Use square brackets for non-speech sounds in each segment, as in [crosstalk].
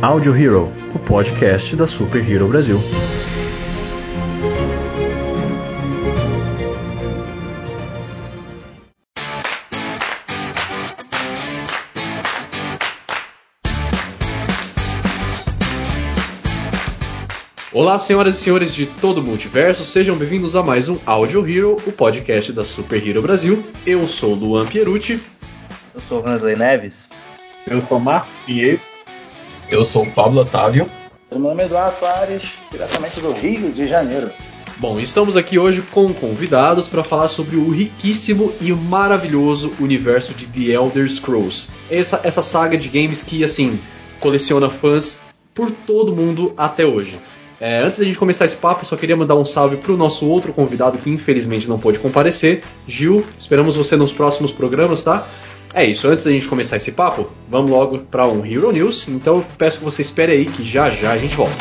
Audio Hero, o podcast da Super Hero Brasil. Olá, senhoras e senhores de todo o multiverso, sejam bem-vindos a mais um Audio Hero, o podcast da Super Hero Brasil. Eu sou Luan Pierucci. Eu sou Hansley Neves. Eu sou Marco Pinheiro. Eu sou o Pablo Otávio. Meu nome é Eduardo Soares, diretamente do Rio de Janeiro. Bom, estamos aqui hoje com convidados para falar sobre o riquíssimo e maravilhoso universo de The Elder Scrolls. Essa, essa saga de games que, assim, coleciona fãs por todo mundo até hoje. É, antes da gente começar esse papo, só queria mandar um salve para o nosso outro convidado que infelizmente não pôde comparecer, Gil. Esperamos você nos próximos programas, tá? É isso, antes da gente começar esse papo, vamos logo para um Hero News. Então peço que você espere aí que já já a gente volta.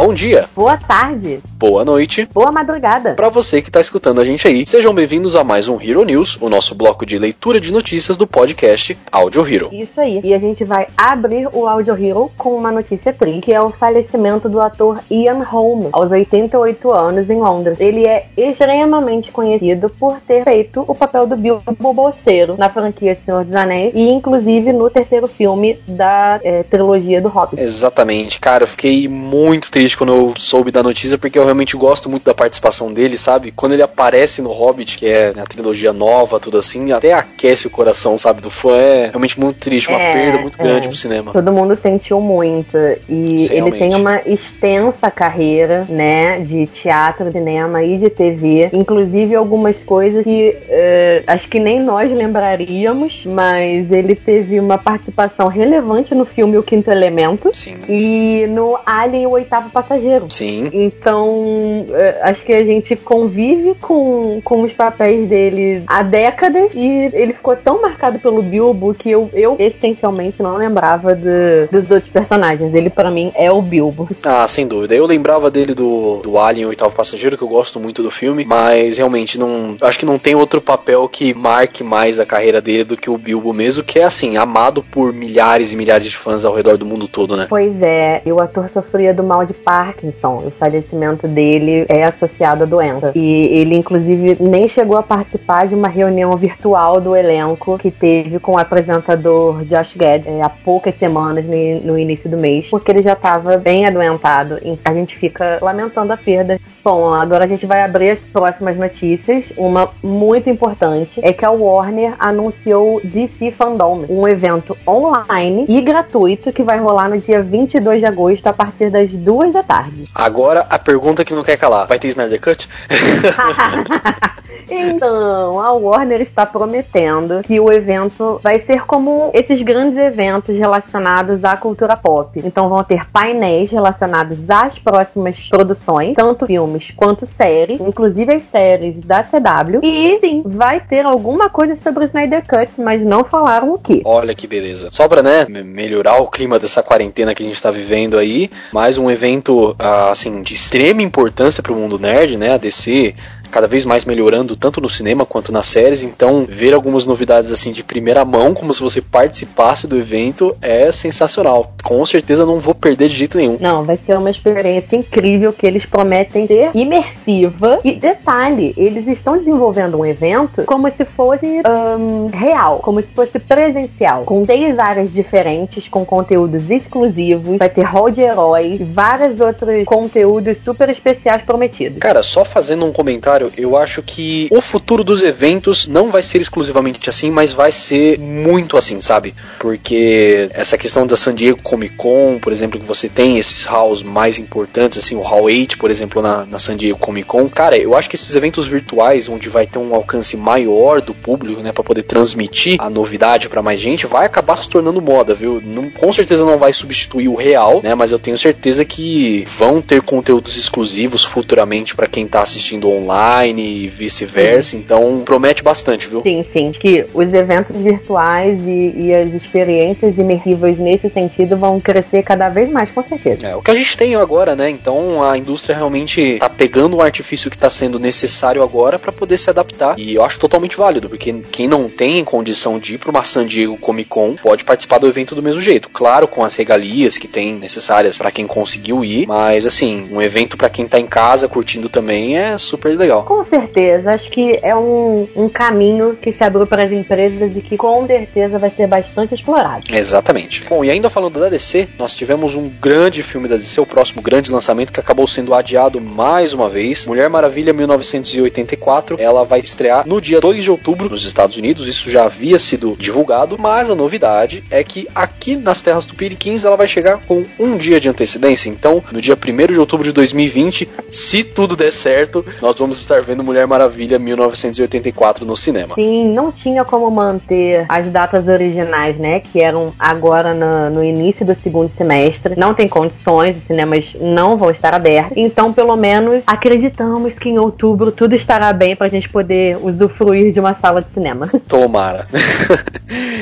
Bom dia, Boa tarde, boa noite, boa madrugada. para você que está escutando a gente aí. Sejam bem-vindos a mais um Hero News, o nosso bloco de leitura de notícias do podcast Audio Hero. Isso aí. E a gente vai abrir o Audio Hero com uma notícia triste, que é o falecimento do ator Ian Holm, aos 88 anos, em Londres. Ele é extremamente conhecido por ter feito o papel do Bilbo Bolseiro na franquia Senhor dos Anéis e, inclusive, no terceiro filme da eh, trilogia do Hobbit. Exatamente, cara, eu fiquei muito triste quando eu soube da notícia, porque eu realmente gosto muito da participação dele, sabe? Quando ele aparece no Hobbit, que é a trilogia nova, tudo assim, até aquece o coração, sabe, do fã. É realmente muito triste, uma É, perda muito é. grande pro cinema. Todo mundo sentiu muito. E Sim, ele tem realmente. uma extensa carreira, né? De teatro, cinema e de TV. Inclusive algumas coisas que eh, acho que nem nós lembraríamos, mas ele teve uma participação relevante no filme O Quinto Elemento Sim, e no Alien o Oitavo Passageiro. sim. Então, eh, acho que a gente convive com, com os papéis dele há décadas e ele ficou tão marcado pelo Bilbo que eu, eu essencialmente não lembrava do- dos outros personagens. Ele, pra mim, é o Bilbo. Ah, sem dúvida. Eu lembrava dele do, do Alien, o oitavo passageiro, que eu gosto muito do filme, mas realmente não. Acho que não tem outro papel que marque mais a carreira dele do que o Bilbo mesmo, que é assim, amado por milhares e milhares de fãs ao redor do mundo todo, né? Pois é, e o ator sofria do mal de Parkinson. O falecimento dele é associado à doença. E ele, inclusive, nem chegou a participar de uma reunião virtual do elenco que teve com o apresentador Josh Gad é, há poucas semanas no, início do mês, porque ele já estava bem adoentado. A gente fica lamentando a perda. Bom, agora a gente vai abrir as próximas notícias. Uma muito importante é que a Warner anunciou DC Fandom, um evento online e gratuito que vai rolar no dia 22 de agosto a partir das duas da tarde. Agora a pergunta que não quer calar: vai ter Snyder Cut? [laughs] [laughs] então, a Warner está prometendo que o evento vai ser como esses grandes eventos relacionados à cultura pop. Então vão ter painéis relacionados às próximas produções, tanto filmes quanto séries, inclusive as séries da CW. E sim, vai ter alguma coisa sobre o Snyder Cut, mas não falaram o que. Olha que beleza. Só pra, né, me- melhorar o clima dessa quarentena que a gente tá vivendo aí, mais um evento, ah, assim, de extrema importância pro mundo nerd, né? A DC cada vez mais melhorando tanto no cinema quanto nas séries, então ver algumas novidades assim de primeira mão, como se você participasse do evento, é sensacional. Com certeza não vou perder de jeito nenhum. Não, vai ser uma experiência incrível que eles prometem ser imersiva. E detalhe, eles estão desenvolvendo um evento como se fosse ahn, real, como se fosse presencial, com seis áreas diferentes, com conteúdos exclusivos. Vai ter hall de heróis, vários outros conteúdos super especiais prometidos. Cara, só fazendo um comentário, eu acho que o futuro dos eventos não vai ser exclusivamente assim, mas vai ser muito assim, sabe? Porque essa questão da San Diego Comic Con, por exemplo, que você tem esses halls mais importantes, assim, o Hall 8, por exemplo, na, na San Diego Comic Con, cara, eu acho que esses eventos virtuais, onde vai ter um alcance maior do público, né, para poder transmitir a novidade para mais gente, vai acabar se tornando moda, viu? Não, com certeza não vai substituir o real, né? Mas eu tenho certeza que vão ter conteúdos exclusivos futuramente para quem tá assistindo online online e vice-versa. Então promete bastante, viu? Sim, sim. Que os eventos virtuais e, e, as experiências imersivas nesse sentido vão crescer cada vez mais, com certeza. É, o que a gente tem agora, né? Então a indústria realmente tá pegando um artifício que está sendo necessário agora para poder se adaptar. E eu acho totalmente válido, porque quem não tem condição de ir para uma San Diego Comic Con pode participar do evento do mesmo jeito. Claro, com as regalias que tem necessárias para quem conseguiu ir, mas assim, um evento para quem tá em casa curtindo também é super legal. Com certeza, acho que é um, um caminho que se abriu para as empresas e que com certeza vai ser bastante explorado. Exatamente. Bom, e ainda falando da DC, nós tivemos um grande filme da DC, o próximo grande lançamento que acabou sendo adiado mais uma vez. Mulher Maravilha 1984, ela vai estrear no dia 2 de outubro nos Estados Unidos, isso já havia sido divulgado, mas a novidade é que aqui nas terras tupiniquins ela vai chegar com um dia de antecedência. Então, no dia 1 de outubro de 2020, se tudo der certo, nós vamos estar vendo Mulher Maravilha 1984 no cinema. Sim, não tinha como manter as datas originais, né? Que eram agora no, no início do segundo semestre. Não tem condições, os cinemas não vão estar abertos. Então, pelo menos, acreditamos que em outubro tudo estará bem pra gente poder usufruir de uma sala de cinema. [laughs] Tomara.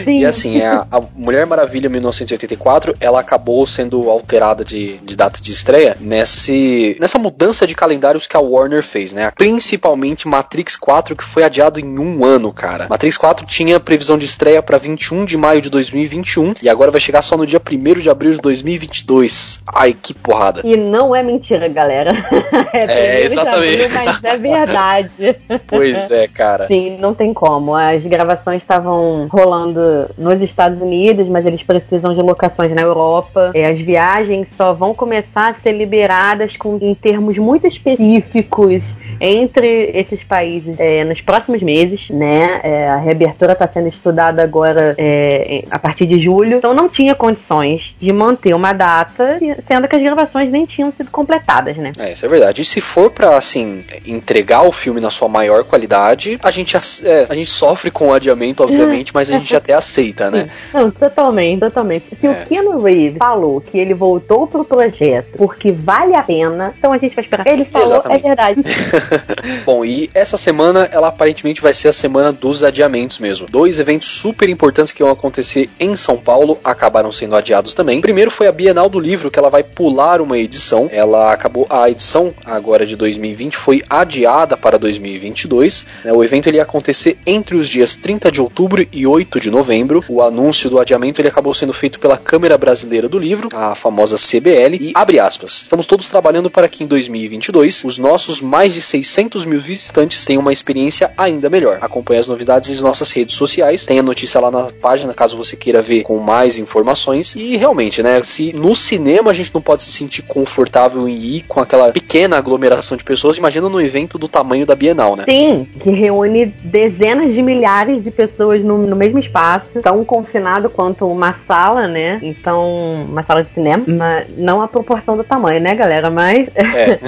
e assim, a, a, Mulher Maravilha 1984, ela acabou sendo alterada de, de data de estreia nesse, nessa mudança de calendários que a Warner fez, né? Principalmente Matrix 4, que foi adiado em um ano, cara. Matrix 4 tinha previsão de estreia para 21 de maio de 2021 e agora vai chegar só no dia 1 de abril de 2022. Ai, que porrada. E não é mentira, galera. [laughs] é, é exatamente. Abril, mas é verdade. [laughs] pois é, cara. Sim, não tem como. As gravações estavam rolando nos Estados Unidos, mas eles precisam de locações na Europa. É, as viagens só vão começar a ser liberadas com, em termos muito específicos entre esses países é, nos próximos meses, né? É, a reabertura está sendo estudada agora é, a partir de julho, então não tinha condições de manter uma data, sendo que as gravações nem tinham sido completadas, né? É, isso é verdade. E se for para assim entregar o filme na sua maior qualidade, a gente é, a gente sofre com o adiamento, obviamente, mas a gente até aceita, né? Não, totalmente, totalmente. Se é. o Keanu Reeves falou que ele voltou pro projeto porque vale a pena, então a gente vai esperar. Ele falou, é Exatamente. é verdade. [laughs] [laughs] Bom, e essa semana, ela aparentemente vai ser a semana dos adiamentos mesmo. Dois eventos super importantes que vão acontecer em São Paulo acabaram sendo adiados também. Primeiro foi a Bienal do Livro, que ela vai pular uma edição. Ela acabou, a edição agora de 2020 foi adiada para 2022. Né? O evento ele ia acontecer entre os dias 30 de outubro e 8 de novembro. O anúncio do adiamento ele acabou sendo feito pela Câmara Brasileira do Livro, a famosa CBL, e abre aspas. Estamos todos trabalhando para que em 2022 os nossos mais de 600 mil visitantes tenham uma experiência ainda melhor. Acompanhe as novidades em nossas redes sociais, tem a notícia lá na página caso você queira ver com mais informações. E realmente, né, se no cinema a gente não pode se sentir confortável em ir com aquela pequena aglomeração de pessoas, imagina no evento do tamanho da Bienal, né? Sim, que reúne dezenas de milhares de pessoas no, no mesmo espaço, tão confinado quanto uma sala, né? Então, uma sala de cinema, mas não a proporção do tamanho, né, galera? Mas é,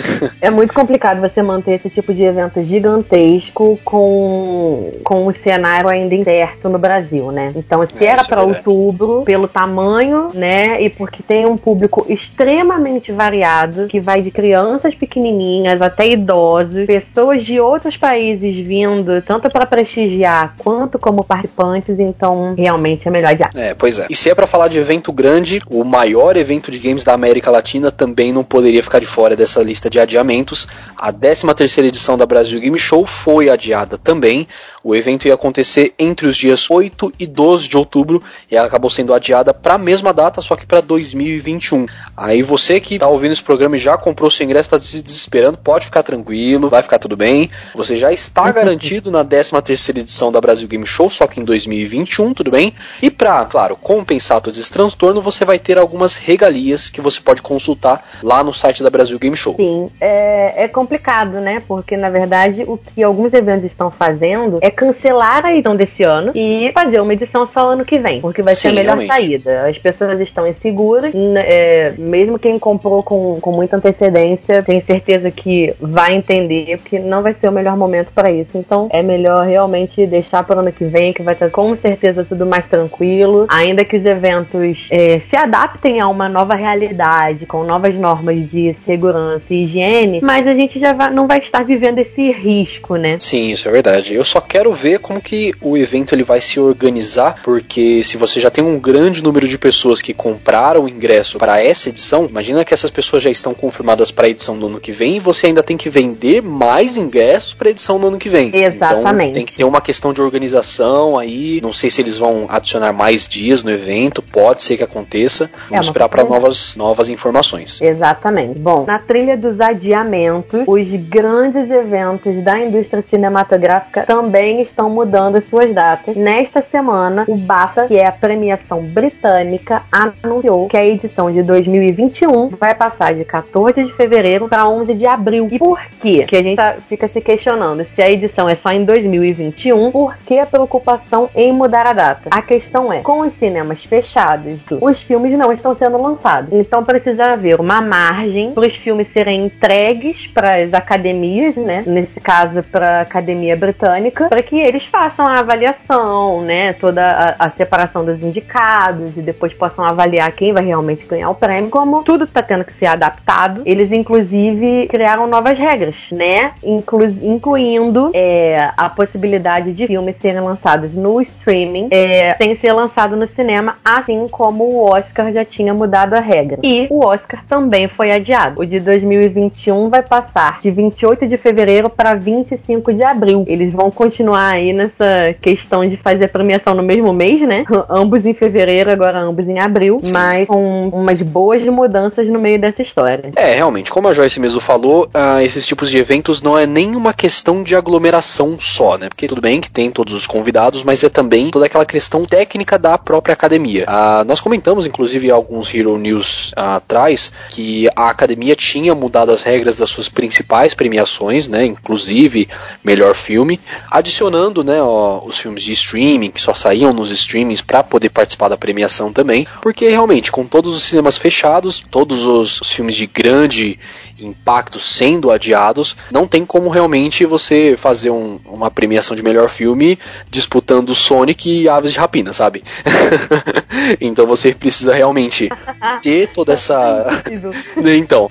[laughs] é muito complicado você manter esse tipo de evento gigantesco com, com o cenário ainda incerto no Brasil, né? Então, se é, era para é outubro, pelo tamanho, né, e porque tem um público extremamente variado, que vai de crianças pequenininhas até idosos, pessoas de outros países vindo tanto para prestigiar quanto como participantes, então realmente é melhor adiar. É, pois é. E se é para falar de evento grande, o maior evento de games da América Latina também não poderia ficar de fora dessa lista de adiamentos. A 13 terceira edição da Brasil Game Show foi adiada também. O evento ia acontecer entre os dias 8 e 12 de outubro e ela acabou sendo adiada para a mesma data, só que para 2021. Aí você que está ouvindo esse programa e já comprou seu ingresso, está se desesperando, pode ficar tranquilo, vai ficar tudo bem. Você já está [laughs] garantido na 13 terceira edição da Brasil Game Show, só que em 2021, tudo bem? E para, claro, compensar todo esse transtorno, você vai ter algumas regalias que você pode consultar lá no site da Brasil Game Show. Sim, é, é complicado, né? Porque na verdade o que alguns eventos estão fazendo é cancelar a edição desse ano e fazer uma edição só ano que vem, porque vai ser a melhor realmente. saída. As pessoas estão inseguras, é, mesmo quem comprou com, com muita antecedência, tem certeza que vai entender que não vai ser o melhor momento para isso. Então é melhor realmente deixar para o ano que vem, que vai estar com certeza tudo mais tranquilo, ainda que os eventos é, se adaptem a uma nova realidade, com novas normas de segurança e higiene, mas a gente já vai, não vai estar vivendo esse risco, né? Sim, isso é verdade. Eu só quero ver como que o evento ele vai se organizar, porque se você já tem um grande número de pessoas que compraram o ingresso para essa edição, imagina que essas pessoas já estão confirmadas para a edição do ano que vem e você ainda tem que vender mais ingressos para a edição do ano que vem. Exatamente. Então tem que ter uma questão de organização aí. Não sei se eles vão adicionar mais dias no evento, pode ser que aconteça. Vamos É, esperar para novas, novas informações. Exatamente. Bom, na trilha dos adiamentos, os grandes eventos da indústria cinematográfica também estão mudando suas datas. Nesta semana, o BAFTA, que é a premiação britânica, anunciou que a edição de 2021 vai passar de 14 de fevereiro para 11 de abril. E por quê? Que a gente tá- fica se questionando se a edição é só em 2021, por que a preocupação em mudar a data? A questão é, com os cinemas fechados, os filmes não estão sendo lançados. Então precisa haver uma margem para os filmes serem entregues para as academias, né? Nesse caso, para a Academia Britânica, para que eles façam a avaliação, né? Toda a, a separação dos indicados e depois possam avaliar quem vai realmente ganhar o prêmio. Como tudo está tendo que ser adaptado, eles inclusive criaram novas regras, né? Inclu incluindo é, a possibilidade de filmes serem lançados no streaming é, sem ser lançado no cinema, assim como o Oscar já tinha mudado a regra. E o Oscar também foi adiado. O de 2021 vai passar de 28 de fevereiro para 25 de abril. Eles vão continuar aí nessa questão de fazer a premiação no mesmo mês, né? [laughs] ambos em fevereiro, agora ambos em abril, mas com umas boas mudanças no meio dessa história. É, realmente, como a Joyce mesmo falou, ah, esses tipos de eventos não é nem uma questão de aglomeração só, né? Porque tudo bem que tem todos os convidados, mas é também toda aquela questão técnica da própria academia. Ah, nós comentamos, inclusive, alguns Hero News ah, atrás, que a academia tinha mudado as regras das suas principais premiações, né? Inclusive melhor filme, adicionando, né, ó, os filmes de streaming que só saíam nos streamings para poder participar da premiação também, porque realmente com todos os cinemas fechados, todos os, os filmes de grande impacto sendo adiados, não tem como realmente você fazer um- uma premiação de melhor filme disputando Sonic e Aves de Rapina, sabe? [laughs] então você precisa realmente [laughs] ter toda essa [laughs] então,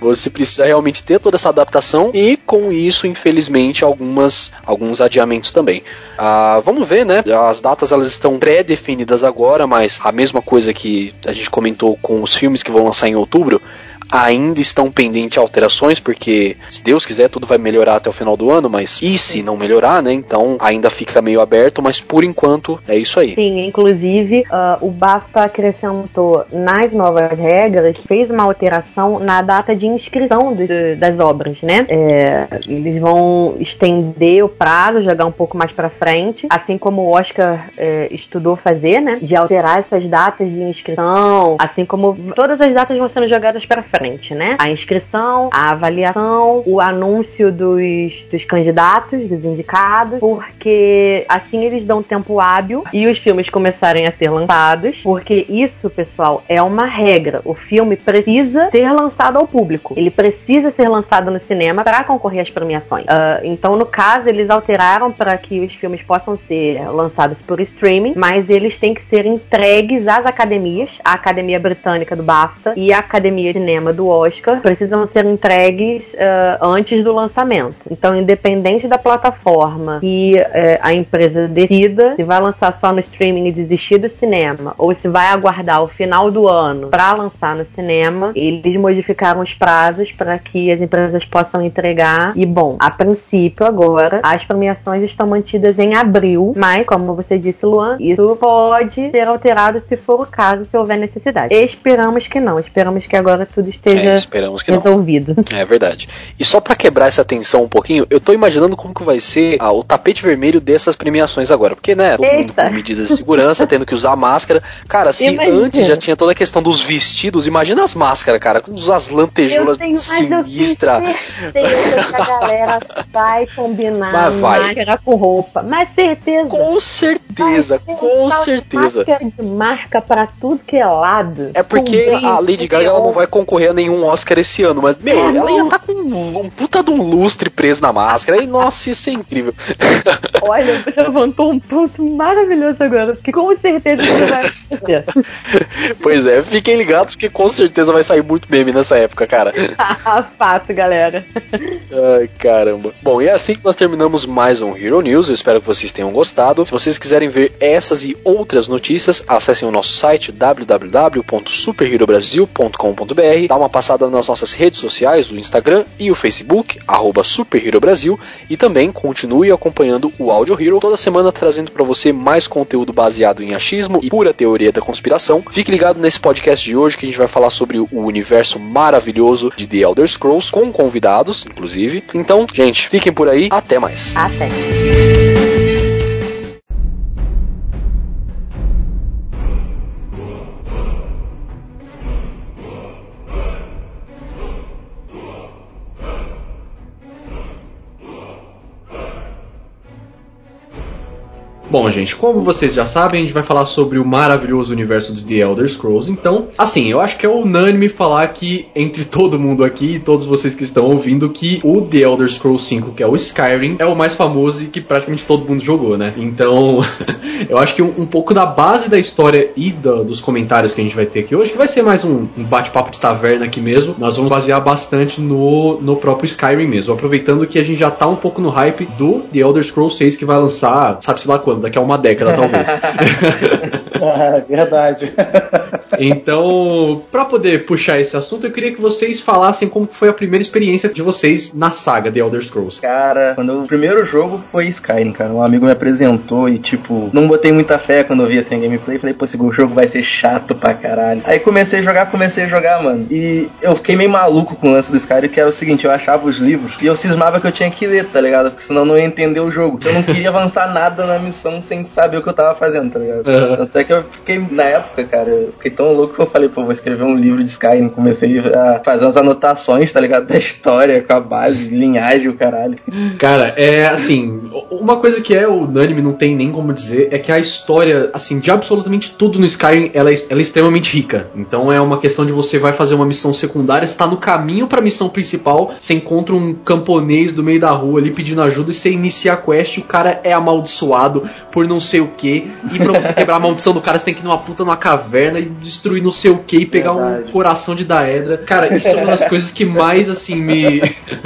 você precisa realmente ter toda essa adaptação e com isso, infelizmente, algumas alguns adiamentos também. Ah, vamos ver, né? As datas elas estão pré-definidas agora, mas a mesma coisa que a gente comentou com os filmes que vão lançar em outubro. Ainda estão pendentes alterações, porque se Deus quiser tudo vai melhorar até o final do ano, mas e se não melhorar, né? Então ainda fica meio aberto, mas por enquanto é isso aí. Sim, inclusive ah, o BAFTA acrescentou nas novas regras, fez uma alteração na data de inscrição do- das obras, né? É, eles vão estender o prazo, jogar um pouco mais pra frente, assim como o Oscar é, estudou fazer, né? De alterar essas datas de inscrição, assim como todas as datas vão sendo jogadas pra frente, né? A inscrição, a avaliação, o anúncio dos, dos candidatos, dos indicados, porque assim eles dão tempo hábil e os filmes começarem a ser lançados, porque isso, pessoal, é uma regra. O filme precisa ser lançado ao público. Ele precisa ser lançado no cinema para concorrer às premiações. Ah, então, no caso, eles alteraram para que os filmes possam ser lançados por streaming, mas eles têm que ser entregues às academias, a Academia Britânica do BAFTA e a Academia de Cinema do Oscar, precisam ser entregues ah, antes do lançamento. Então, independente da plataforma que eh, a empresa decida se vai lançar só no streaming e desistir do cinema, ou se vai aguardar o final do ano para lançar no cinema, eles modificaram os prazos para que as empresas possam entregar. E bom, a princípio agora as premiações estão mantidas em abril, mas como você disse, Luan, isso pode ser alterado se for o caso, se houver necessidade. Esperamos que não, esperamos que agora tudo esteja É, esperamos que não. resolvido. É verdade. E só pra quebrar essa tensão um pouquinho, eu tô imaginando como que vai ser ah, o tapete vermelho dessas premiações agora. Porque, né, todo mundo Eita. com medidas de segurança, tendo que usar máscara. Cara, se Imagina. antes já tinha toda a questão dos vestidos, imagina as máscaras, cara, com as lantejoulas sinistras. certeza que a galera vai combinar Mas vai. máscara com roupa. Mas certeza. Com certeza, com certeza. Máscara de marca pra tudo que é lado. É porque a Lady Gaga ela não vai concorrer a nenhum Oscar esse ano, mas, meu, É, ela ia estar com um, um puta de um lustre preso na máscara. E, nossa, isso é incrível. [laughs] Olha, você levantou um ponto maravilhoso agora, porque com certeza isso vai acontecer. [laughs] pois é, fiquem ligados porque com certeza vai sair muito meme nessa época, cara. [laughs] Fato, galera. Ai, caramba. Bom, e é assim que nós terminamos mais um Hero News. Eu espero que vocês tenham gostado. Se vocês quiserem ver essas e outras notícias, acessem o nosso site www.superherobrasil.com.br. Dá uma passada nas nossas redes sociais, o Instagram e o Facebook, arroba Brasil. E também continue acompanhando o Audio Hero, toda semana trazendo para você mais conteúdo baseado em achismo e pura teoria da conspiração. Fique ligado nesse podcast de hoje que a gente vai falar sobre o universo maravilhoso de The Elder Scrolls, com convidados, inclusive. Então, gente, fiquem por aí. Até mais. Até. Bom, gente, como vocês já sabem, a gente vai falar sobre o maravilhoso universo de The Elder Scrolls. Então, assim, eu acho que é unânime falar que entre [laughs] todo mundo aqui e todos vocês que estão ouvindo que o The Elder Scrolls 5, que é o Skyrim, é o mais famoso e que praticamente todo mundo jogou, né? Então, [laughs] eu acho que um, um, pouco da base da história e da, dos comentários que a gente vai ter aqui hoje, que vai ser mais um, um bate-papo de taverna aqui mesmo, nós vamos basear bastante no, no próprio Skyrim mesmo, aproveitando que a gente já tá um pouco no hype do The Elder Scrolls 6 que vai lançar, sabe-se lá quando, daqui a uma década talvez. ah, [laughs] verdade. [laughs] Então, para poder puxar esse assunto, eu queria que vocês falassem como foi a primeira experiência de vocês na saga The Elder Scrolls. Cara, quando o primeiro jogo foi Skyrim, cara. Um amigo me apresentou e, tipo, não botei muita fé quando eu vi assim a gameplay. Falei, pô, esse jogo vai ser chato pra caralho. Aí comecei a jogar, comecei a jogar, mano. E eu fiquei meio maluco com o lance do Skyrim, que era o seguinte: eu achava os livros e eu cismava que eu tinha que ler, tá ligado? Porque senão eu não ia entender o jogo. Eu não queria avançar nada na missão sem saber o que eu tava fazendo, tá ligado? Uhum. Até que eu fiquei, na época, cara, eu fiquei tão louco que eu falei, pô, vou escrever um livro de Skyrim. Comecei a fazer umas anotações, tá ligado? [laughs] Da história, com a base, linhagem, o caralho. Cara, é assim, uma coisa que é unânime, não tem nem como dizer, é que a história, assim, de absolutamente tudo no Skyrim, ela é, ela é extremamente rica. Então é uma questão de você vai fazer uma missão secundária, está no caminho pra missão principal, você encontra um camponês do meio da rua ali pedindo ajuda e você inicia a quest o cara é amaldiçoado por não sei o que. E pra você quebrar a maldição do cara, você tem que ir numa puta numa caverna e destruir não sei o que e pegar Verdade. um coração de Daedra. Cara, isso é uma das [laughs] coisas que mais, assim, me.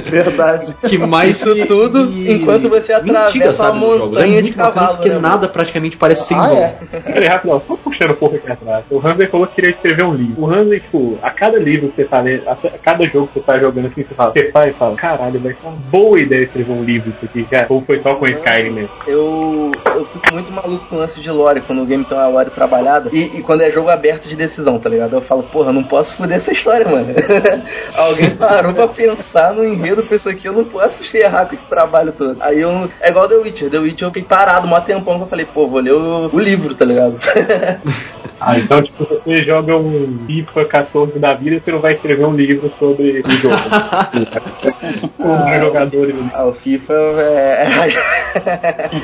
Verdade. [laughs] Que mais. Isso me, tudo me, enquanto você atravessa uma montanha é de cavalo. Porque né, nada praticamente parece sem ah, é. Peraí, rapidão, só puxando um pouco aqui atrás. O Hanser falou que queria escrever um livro. O Hanser, tipo, a cada livro que você tá lendo, a cada jogo que você tá jogando assim, você fala, você faz e fala, caralho, vai ser uma boa ideia escrever um livro isso aqui, cara. Ou foi só com Skyrim mesmo? Eu, eu fico muito maluco com o lance de lore, quando o game tem uma lore trabalhada. E, e, quando é jogo aberto de decisão, tá ligado? Eu falo, porra, não posso foder essa história, mano. [laughs] Alguém parou pra pensar no enredo pra isso aqui, eu não posso ferrar com esse trabalho todo. Aí eu. É igual The Witcher. The Witcher eu fiquei parado um tempão que eu falei, pô, vou ler o, o livro, tá ligado? [laughs] ah, então, tipo, você joga um FIFA 14 da vida, você não vai escrever um livro sobre o jogo. [laughs] ah, jogadores. Ah, o FIFA é.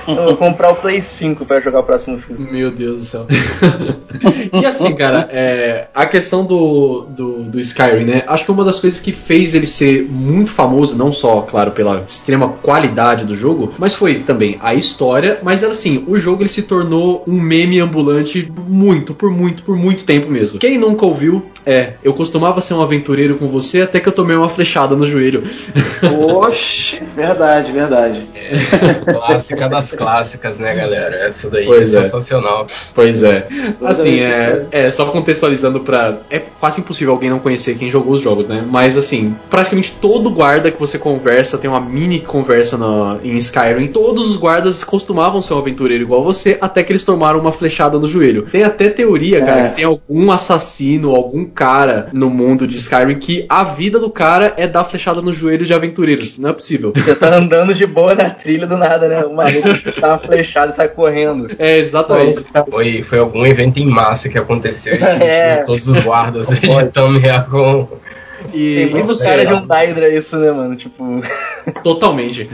eu vou comprar o Play 5 pra jogar o próximo filme. Meu Deus do céu. e assim, cara, é, a questão do, do, do, Skyrim, né? Acho que uma das coisas que fez ele ser muito famoso, não só, claro, pela extrema qualidade do jogo, mas foi também a história. Mas assim, o jogo ele se tornou um meme ambulante muito, por muito, por muito tempo mesmo. Quem nunca ouviu, é, eu costumava ser um aventureiro com você até que eu tomei uma flechada no joelho. Oxe, verdade, verdade. É, [laughs] clássica das clássicas, né, galera? Essa daí pois é, é sensacional. Pois é. Assim, é, é, só contextualizando pra. É quase impossível alguém não conhecer quem jogou os jogos, né? Mas assim, praticamente todo guarda que você conversa tem uma mini conversa no, em Skyrim. Todos os guardas costumavam ser um aventureiro igual você, até que eles tomaram uma flechada no joelho. Tem até teoria, cara, é. que tem algum assassino, algum cara no mundo de Skyrim que a vida do cara é dar flechada no joelho de aventureiros. Não é possível. Você tá andando de boa na trilha do nada, né? O maluco tá uma flechada e sai correndo. É, exatamente. Foi, foi algum evento em massa que aconteceu é. todos os guardas de Tamriá com e Tem muito cara de um Daedra isso, né, mano? Tipo. [laughs] Totalmente.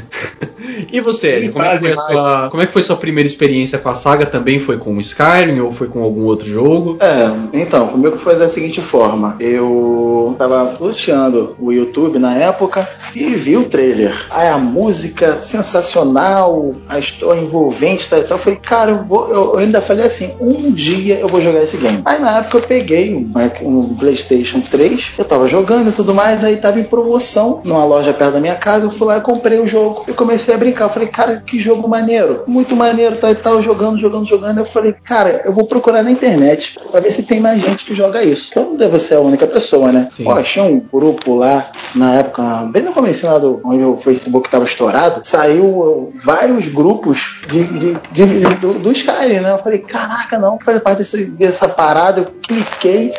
E você, Ed, como é, que foi a sua, como é que foi sua primeira experiência com a saga? Também foi com o Skyrim ou foi com algum outro jogo? É, então, comigo foi da seguinte forma. Eu tava luteando o YouTube na época e vi o trailer. Aí a música sensacional, a história envolvente e tal. Eu falei, cara, eu, vou, eu, eu ainda falei assim, um dia eu vou jogar esse game. Aí na época eu peguei um, um PlayStation 3, eu tava jogando e tudo mais, aí tava em promoção numa loja perto da minha casa. Eu fui lá e comprei o jogo. Eu comecei a brincar. Eu falei, cara, que jogo maneiro. Muito maneiro, tal tá, e tal, jogando, jogando, jogando. Eu falei, cara, eu vou procurar na internet pra ver se tem mais gente que joga isso. Eu não devo ser a única pessoa, né? Sim. Pô, achei um grupo lá, na época, bem no começo lá do, onde o Facebook tava estourado, saiu uh, vários grupos de, de, de, do, do Skyrim, né? Eu falei, caraca, não, fazer parte desse, dessa parada. Eu cliquei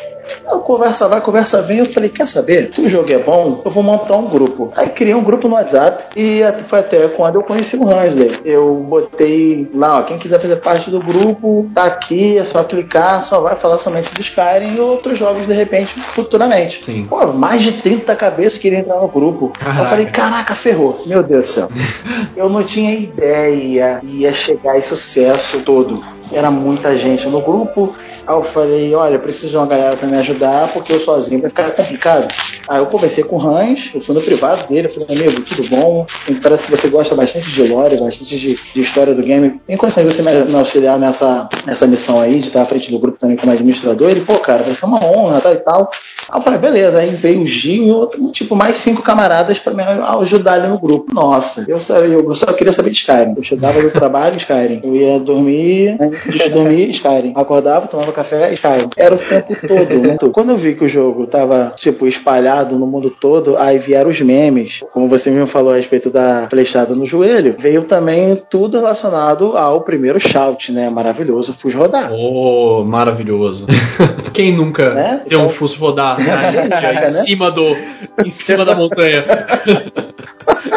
a conversa vai, conversa vem. Eu falei, quer saber? Se o jogo é bom, eu vou montar um grupo. Aí criei um grupo no WhatsApp e foi até quando eu conheci o Hansley. Eu botei lá, ó, quem quiser fazer parte do grupo, tá aqui, é só clicar, só vai falar somente de Skyrim e outros jogos de repente, futuramente. Sim. Pô, mais de 30 cabeças queriam entrar no grupo. Caraca. Eu falei, caraca, ferrou. Meu Deus do céu. [laughs] eu não tinha ideia ia chegar esse sucesso todo. Era muita gente no grupo Aí eu falei, olha, preciso de uma galera para me ajudar, porque eu sozinho vai ficar complicado. Aí eu conversei com o Hans, eu fui no privado dele, falei, amigo, tudo bom? Parece que você gosta bastante de lore, bastante de, de história do game. De você me, auxiliar nessa, nessa missão aí, de estar à frente do grupo também como administrador? Ele, pô, cara, vai ser uma honra, tal e tal. Aí eu falei, beleza. Aí veio o Gil e outro, tipo, mais cinco camaradas para me ajudar ali no grupo. Nossa, eu, eu só queria saber de Skyrim. Eu chegava do trabalho, Skyrim. Eu ia dormir, antes de dormir, Skyrim. Acordava, tomava tomava café e. Era o tempo todo, Quando eu vi que o jogo tava, tipo, espalhado no mundo todo, aí vieram os memes. Como você mesmo falou a respeito da flechada no joelho, veio também tudo relacionado ao primeiro shout, né? Maravilhoso, Fus rodar. Oh, maravilhoso. [laughs] Quem nunca né? deu então... um Fus rodar na [laughs] em cima do. em cima da montanha? [laughs]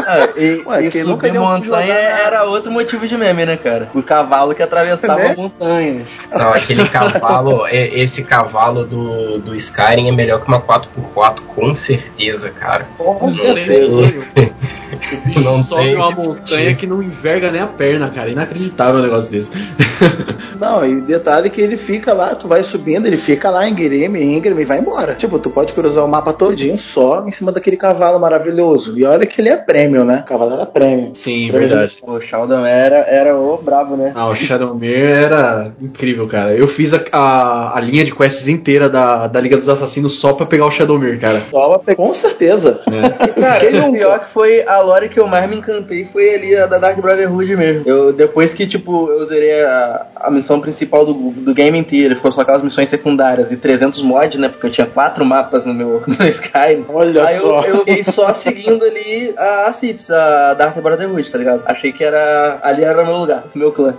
Ah, e, Ué, e subir montanha era outro motivo de meme, né, cara? O cavalo que atravessava é montanhas. Não, aquele cavalo, esse cavalo do, do Skyrim é melhor que uma 4x4, com certeza, cara. Com não certeza. Tem... [laughs] O bicho não sobe uma montanha que não enverga nem a perna, cara. Inacreditável um negócio desse. [laughs] Não, e o detalhe é que ele fica lá, tu vai subindo, ele fica lá em Guilherme, Ingram e vai embora. Tipo, tu pode cruzar o mapa todinho só em cima daquele cavalo maravilhoso. E olha que ele é prêmio, né? O cavalo era prêmio. Sim, prêmio verdade. O Shadowmere era, era o brabo, né? Ah, o Shadowmere era incrível, cara. Eu fiz a, a, a, linha de quests inteira da, da Liga dos Assassinos só pra pegar o Shadowmere, cara. Só pra, com certeza. É. [laughs] cara, o pior que foi a lore que eu mais me encantei foi ali a da Dark Brotherhood mesmo. Eu, depois que, tipo, eu zerei a, a missão principal do, do game inteiro, ficou só aquelas missões secundárias e 300 mods, né? Porque eu tinha quatro mapas no meu [laughs] no Skyrim. Olha Aí só. Eu, eu fiquei só seguindo ali a, a Siths, a Dark Brotherhood, tá ligado? Achei que era ali era o meu lugar, o meu clã.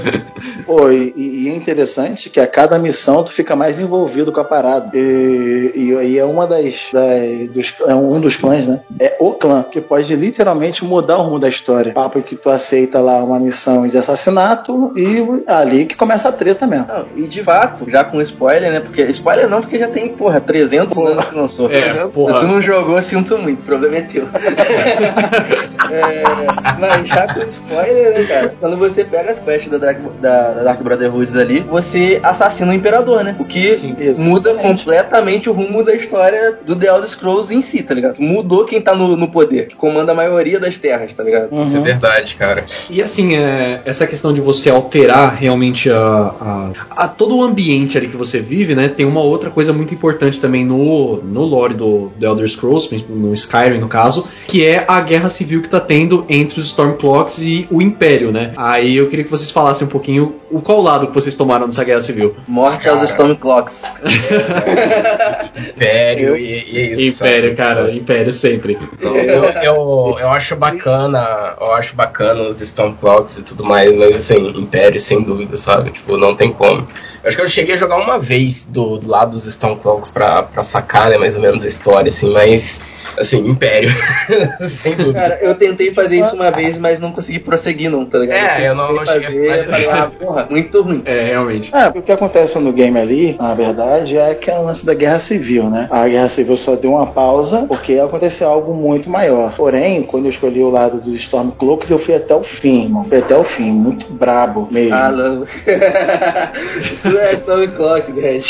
[laughs] Pô, e, e, é interessante que a cada missão tu fica mais envolvido com a parada. E, e, e é uma das, das dos, é um dos clãs, né? É o clã, que pode literalmente mudar o rumo da história. Papo que tu aceita lá uma missão de assassinato e ali que começa a treta mesmo. Não, e de fato, já com spoiler, né? Porque spoiler não, porque já tem, porra, 300 porra. anos que lançou. É, 300, porra. Se tu não jogou, sinto muito, o problema é teu. [laughs] é, mas já com spoiler, né, cara? Quando você pega as quests da Dark, da, da Dark Brotherhoods ali, você assassina o Imperador, né? O que Sim, muda completamente o rumo da história do The Elder Scrolls em si, tá ligado? Mudou quem tá no, no poder, que comanda a maioria das terras, tá ligado? Uhum. Isso é verdade, cara. E assim, é, essa questão de você alterar realmente a, a, a, todo o ambiente ali que você vive, né? Tem uma outra coisa muito importante também no, no lore do, do Elder Scrolls, no Skyrim no caso, que é a guerra civil que tá tendo entre os Stormclocks e o Império, né? Aí eu queria que vocês falassem um pouquinho o qual lado que vocês tomaram nessa guerra civil. Morte cara. aos Stormclocks. Império e, e isso. Império, cara, Império sempre. Eu, eu, eu acho bacana, eu acho bacana os Stormclocks e tudo mais, mas assim, Império sem dúvida, sabe? Tipo, não tem como. Eu acho que eu cheguei a jogar uma vez do, do lado dos Stormclocks pra, pra sacar, né, mais ou menos a história, assim, mas Assim, Império. [laughs] Sem dúvida. Cara, eu tentei fazer isso uma vez, mas não consegui prosseguir, não, tá ligado? É, eu não- tentei não cheguei a fazer, ah, porra, muito ruim. É, realmente. É, o que acontece no game ali, na verdade, é que é o lance da guerra civil, né? A guerra civil só deu uma pausa porque aconteceu algo muito maior. Porém, quando eu escolhi o lado dos Stormcloaks, eu fui até o fim, irmão. Fui até o fim, muito brabo mesmo. Ah, não. [laughs] tu é Storm Clock, Dad.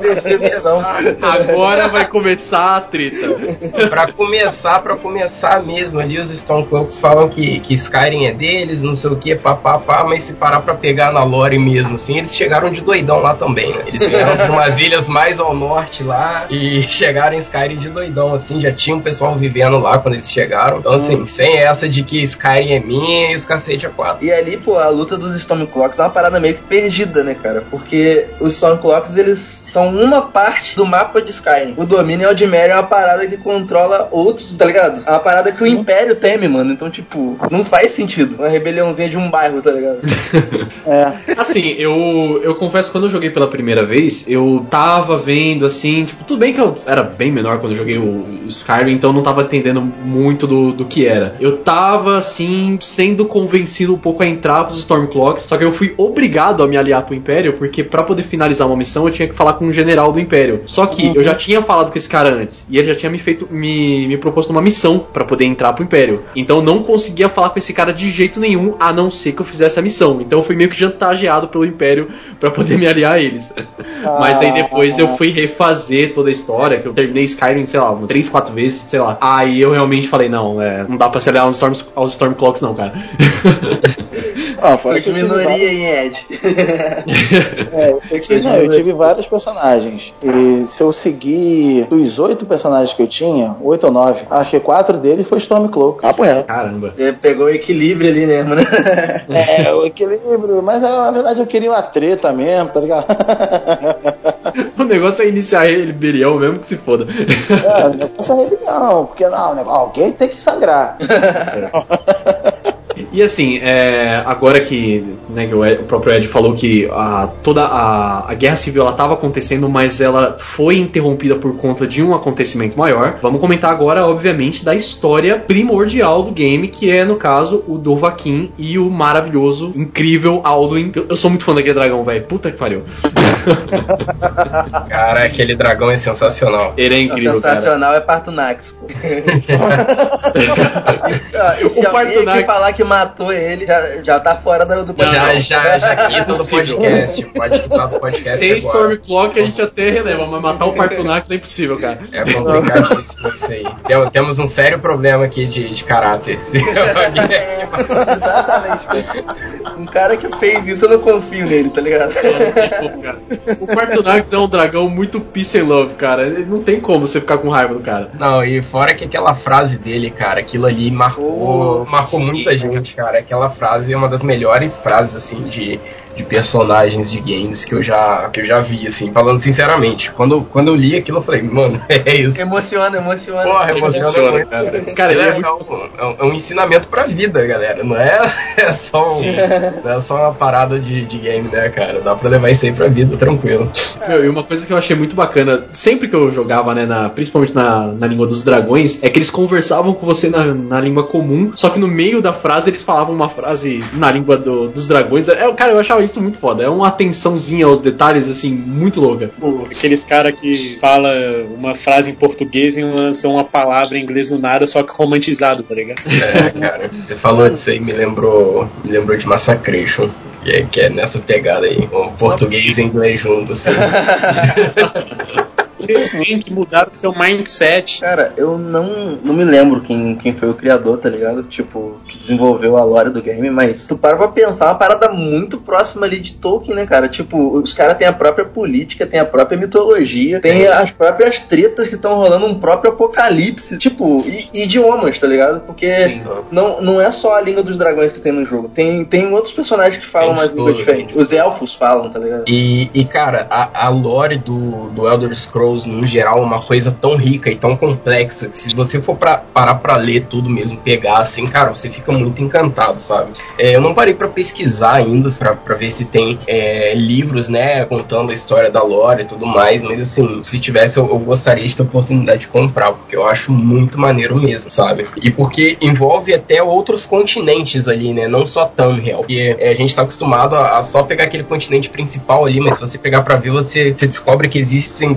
Decepção. começar, Agora vai começar a treta. [laughs] pra começar, pra começar mesmo ali, os Stormcloaks falam que, que Skyrim é deles, não sei o que, papapá, mas se parar pra pegar na lore mesmo, assim, eles chegaram de doidão lá também, né? Eles vieram de umas ilhas mais ao norte lá e [laughs] chegaram em Skyrim de doidão, assim, já tinha um pessoal vivendo lá quando eles chegaram. Então, assim, sem essa de que Skyrim é minha e os cacete é quatro. E ali, pô, a luta dos Stormclocks é uma parada meio que perdida, né, cara? Porque os Stormclocks, eles são uma parte do mapa de Skyrim. O domínio Eldmere é uma parada que controla outros, tá ligado? É uma parada que o Império teme, mano. Então, tipo, não faz sentido. Uma rebeliãozinha de um bairro, tá ligado? [laughs] É. Assim, eu, eu confesso que quando eu joguei pela primeira vez, eu tava vendo assim, tipo, tudo bem que eu era bem menor quando eu joguei o, o Skyrim, então eu não tava entendendo muito do, do que era. Eu tava assim, sendo convencido um pouco a entrar pros Stormclocks, só que eu fui obrigado a me aliar pro Império, porque pra poder finalizar uma missão eu tinha que falar com um general do Império. Só que eu já tinha falado com esse cara antes, e ele já tinha me feito, me, me proposto uma missão pra poder entrar pro Império. Então eu não conseguia falar com esse cara de jeito nenhum, a não ser que eu fizesse a missão. Então eu fui meio que chantageado pelo Império [laughs] pra poder me aliar a eles. Mas aí depois eu fui refazer toda a história, que eu terminei Skyrim, sei lá, umas três, quatro vezes, sei lá. Aí eu realmente falei, não, é, não dá pra se aliar aos, Storms, aos Stormclocks não, cara. [laughs] Ah, fora Foi que minoria, hein, Ed? [laughs] É, eu, tive, não, eu tive vários personagens. E se eu seguir dos oito personagens que eu tinha, oito ou nove, acho que quatro deles foi Stormcloak. Ah, reto. Caramba. Ele pegou o equilíbrio ali mesmo, né? [laughs] É, o equilíbrio, mas é, na verdade eu queria uma treta mesmo, tá ligado? [laughs] O negócio é iniciar a rebelião mesmo que se foda. É, o negócio é rebelião, porque não, alguém tem que sangrar. [laughs] E assim, é, agora que, né, que o, Ed- o próprio Ed falou que a, toda a, a guerra civil estava acontecendo, mas ela foi interrompida por conta de um acontecimento maior. Vamos comentar agora, obviamente, da história primordial do game, que é, no caso, o Dovahkiin e o maravilhoso, incrível Alduin. Eu, eu sou muito fã daquele dragão, velho. Puta que pariu. Cara, aquele dragão é sensacional. Ele é incrível, cara. Sensacional é Partunax, pô. [laughs] e, ó, se O Partunax- falar que matou ele, já, já tá fora do, do Já, já, já quita do podcast. Pode quitar do podcast Sem. Stormclock a gente até releva, mas matar o [laughs] Partunax é impossível, cara. É complicadíssimo isso aí. Tem- Temos um sério problema aqui de, de caráter. [laughs] Se alguém- Exatamente. Um cara que fez isso, eu não confio nele, tá ligado? Tipo, cara, O Partunax é um dragão muito peace and love, cara. Ele Não tem como você ficar com raiva do cara. Não, e fora que aquela frase dele, cara, aquilo ali marcou, Oh, marcou sim. muita gente, cara. Aquela frase é uma das melhores frases, assim, de, de personagens de games que eu já, que eu já vi, assim, falando sinceramente. Quando, quando eu li aquilo, eu falei, mano, [laughs] é isso. Emociona, emociona. Porra, emociona muito. cara. Cara, ele é, é muito... um, é um- é um ensinamento pra vida, galera. Não é, [laughs] é só um- não é só uma parada de, de game, né, cara? Dá pra levar isso aí pra vida, tranquilo. Meu, e uma coisa que eu achei muito bacana, sempre que eu jogava, né, na, principalmente na, na língua dos dragões, é que eles conversavam com você na, na língua comum, só que no meio da frase eles falavam uma frase na língua do- dos dragões. É, cara, eu achava isso muito foda. É uma atençãozinha aos detalhes, assim, muito louca. Aqueles cara que fala uma frase em português e lançam uma palavra em inglês no nada, só que romantizado, tá ligado? É, cara, você falou disso aí, me lembrou, me lembrou de Massacration. Que é, que é nessa pegada aí, com português e inglês junto, assim. [laughs] Eles têm que mudar o seu mindset. Cara, eu não, não me lembro quem, quem foi o criador, tá ligado? Tipo, que desenvolveu a lore do game, mas tu para pra pensar, é uma parada muito próxima ali de Tolkien, né, cara? Tipo, os caras têm a própria política, tem a própria mitologia, tem as próprias tretas que estão rolando, um próprio apocalipse, tipo, e, idiomas, tá ligado? Porque não, não é só a língua dos dragões que tem no jogo, tem, tem outros personagens que falam diferentes. tem de Os elfos falam, tá ligado? E, e, cara, a, a lore do, do Elder Scrolls Scrolls, no geral, uma coisa tão rica e tão complexa que se você for pra, parar pra ler tudo mesmo, pegar assim, cara, você fica muito encantado, sabe? É, eu não parei para pesquisar ainda pra, ver se tem é, livros, né, contando a história da lore e tudo mais, mas assim, se tivesse, eu, eu gostaria de ter a oportunidade de comprar, porque eu acho muito maneiro mesmo, sabe? E porque envolve até outros continentes ali, né? Não só Tamriel. Porque é, a gente tá acostumado a, a, só pegar aquele continente principal ali, mas se você pegar pra ver, você, você descobre que existem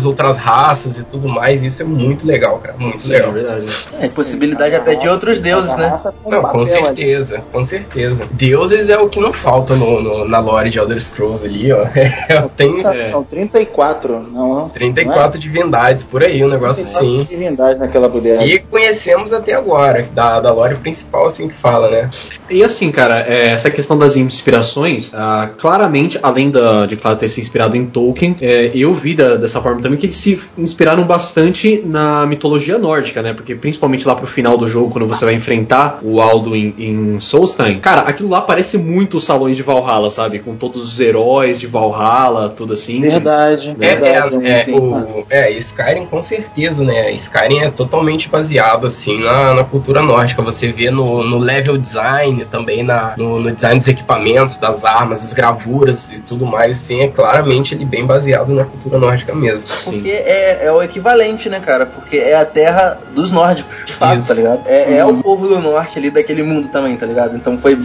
várias outras raças e tudo mais. E isso é muito legal, cara. Muito Sim, legal. É verdade. É, possibilidade até de outros deuses, né? Não, com certeza, com certeza. Deuses é o que não falta no, no na lore de Elder Scrolls ali, ó. [laughs] Tem Tá, São 34, não, não. 34 divindades por aí, um negócio assim. divindades naquela bodega. Que conhecemos até agora, da, da lore principal, assim que fala, né? E assim, cara, é, essa questão das inspirações, ah, claramente, além da, de claro ter se inspirado em Tolkien, é, eu vi da- dessa forma também que eles se inspiraram bastante na mitologia nórdica, né? Porque principalmente lá pro final do jogo, quando você vai enfrentar o Alduin em Solstheim, cara, aquilo lá parece muito os salões de Valhalla, sabe? Com todos os heróis de Valhalla, tudo assim. Verdade, É, verdade. é, é, sim. o, é, Skyrim com certeza, né? Skyrim é totalmente baseado, assim, na, na cultura nórdica. Você vê no, no level design, também na, no, no design dos equipamentos, das armas, as gravuras e tudo mais, assim, é claramente ele bem baseado na cultura nórdica mesmo. Porque é, é o equivalente, né, cara? Porque é a terra dos nórdicos, de fato, Isso. tá ligado? É, é o povo do norte ali daquele mundo também, tá ligado? Então foi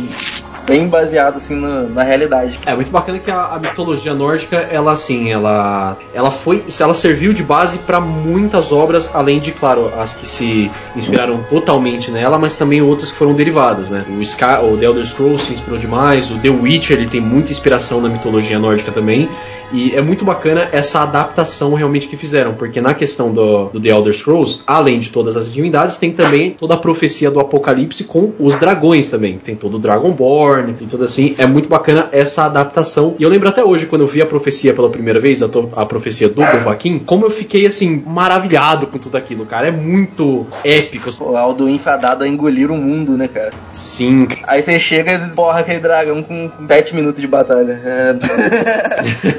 bem baseado, assim, no- na realidade. É muito bacana que a, a mitologia nórdica, ela assim, ela ela foi, ela serviu de base para muitas obras, além de, claro, as que se inspiraram totalmente nela, mas também outras que foram derivadas, né? O Sky, o The Elder Scrolls se inspirou demais, o The Witcher, ele tem muita inspiração na mitologia nórdica também. E é muito bacana essa adaptação realmente que fizeram, porque na questão do, do The Elder Scrolls, além de todas as divindades, tem também toda a profecia do Apocalipse com os dragões também. Tem todo o Dragonborn, tem tudo assim. É muito bacana essa adaptação. E eu lembro até hoje, quando eu vi a profecia pela primeira vez, a, to- a profecia do Dovahkiin, como eu fiquei assim, maravilhado com tudo aquilo, cara. É muito épico. O Alduin fadado a engolir o mundo, né, cara? Sim, Aí você chega e porra aquele dragão com 7 minutos de batalha. É... [laughs]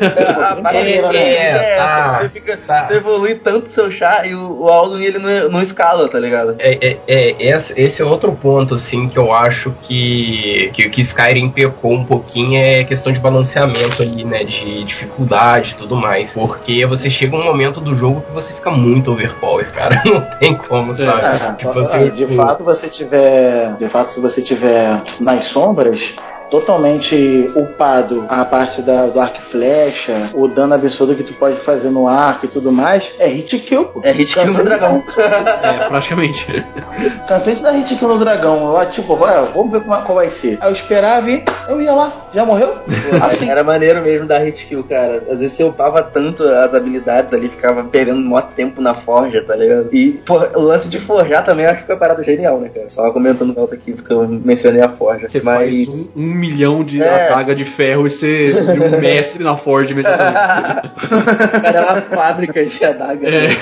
[laughs] a parada É, é, é, essa. tá, você fica. tá. Você evolui tanto seu chá e o, o Alduin ele não, não escala, tá ligado? É, é, é, esse, é outro ponto, assim, que eu acho que, que, que Skyrim pecou um pouquinho é questão de balanceamento ali, né? De dificuldade e tudo mais. Porque você chega um momento do jogo que você fica muito overpower, cara. [laughs] Não tem como, sabe? Ah, Tipo, ah, você- de fato, você tiver. De fato, se você tiver nas sombras. Totalmente upado a parte da, do arco e flecha, o dano absurdo que tu pode fazer no arco e tudo mais, é hit kill, pô. É hit kill no dragão. [laughs] é, praticamente. [laughs] Cansei de dar hit kill no dragão. Eu, tipo, vai, vamos ver como, qual vai ser. Aí eu esperava e eu ia lá. Já morreu? Assim. Era maneiro mesmo dar hit kill, cara. Às vezes você upava tanto as habilidades ali, ficava perdendo mó tempo na forja, tá ligado? E, pô, o lance de forjar também eu acho que foi uma parada genial, né, cara? Só comentando volta aqui, porque eu mencionei a forja. Você Mas. faz um, um milhão de É. adaga de ferro e vira um mestre na Forge imediatamente. [laughs] cara, é uma fábrica de adaga. É. né?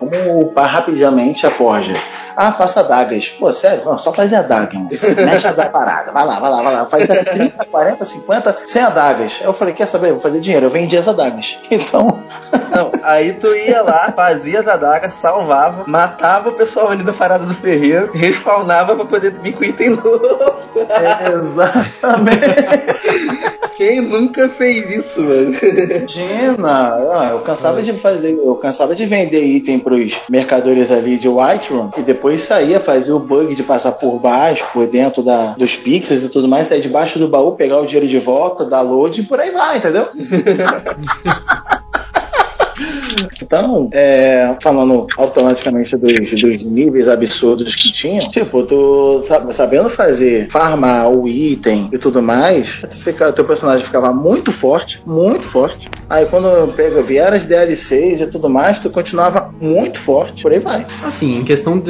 Vamos upar rapidamente a forja. Ah, faça adagas. Pô, sério? Não, só fazer adaga, irmão. Mexe a parada. Vai lá, vai lá, vai lá. Faz 30, 40, 50, 100 adagas. Aí eu falei, quer saber? Vou fazer dinheiro. Eu vendi as adagas. Então, Não, aí tu ia lá, fazia as adagas, salvava, matava o pessoal ali da parada do ferreiro, respawnava pra poder vir com item novo. exatamente. Quem nunca fez isso, mano? Gina, ah, eu cansava de fazer, eu cansava de vender item pros mercadores ali de Whiterun e depois saía fazer o bug de passar por baixo, por dentro da, dos pixels e tudo mais, sair debaixo do baú, pegar o dinheiro de volta, dar load e por aí vai, entendeu? [laughs] Então, é, falando automaticamente dos, dos níveis absurdos que tinham, tipo, tu sa- sabendo fazer, farmar o item e tudo mais, tu fica, teu personagem ficava muito forte, muito forte. Aí quando pega, vieram as DLCs e tudo mais, tu continuava muito forte, por aí vai. Assim, em questão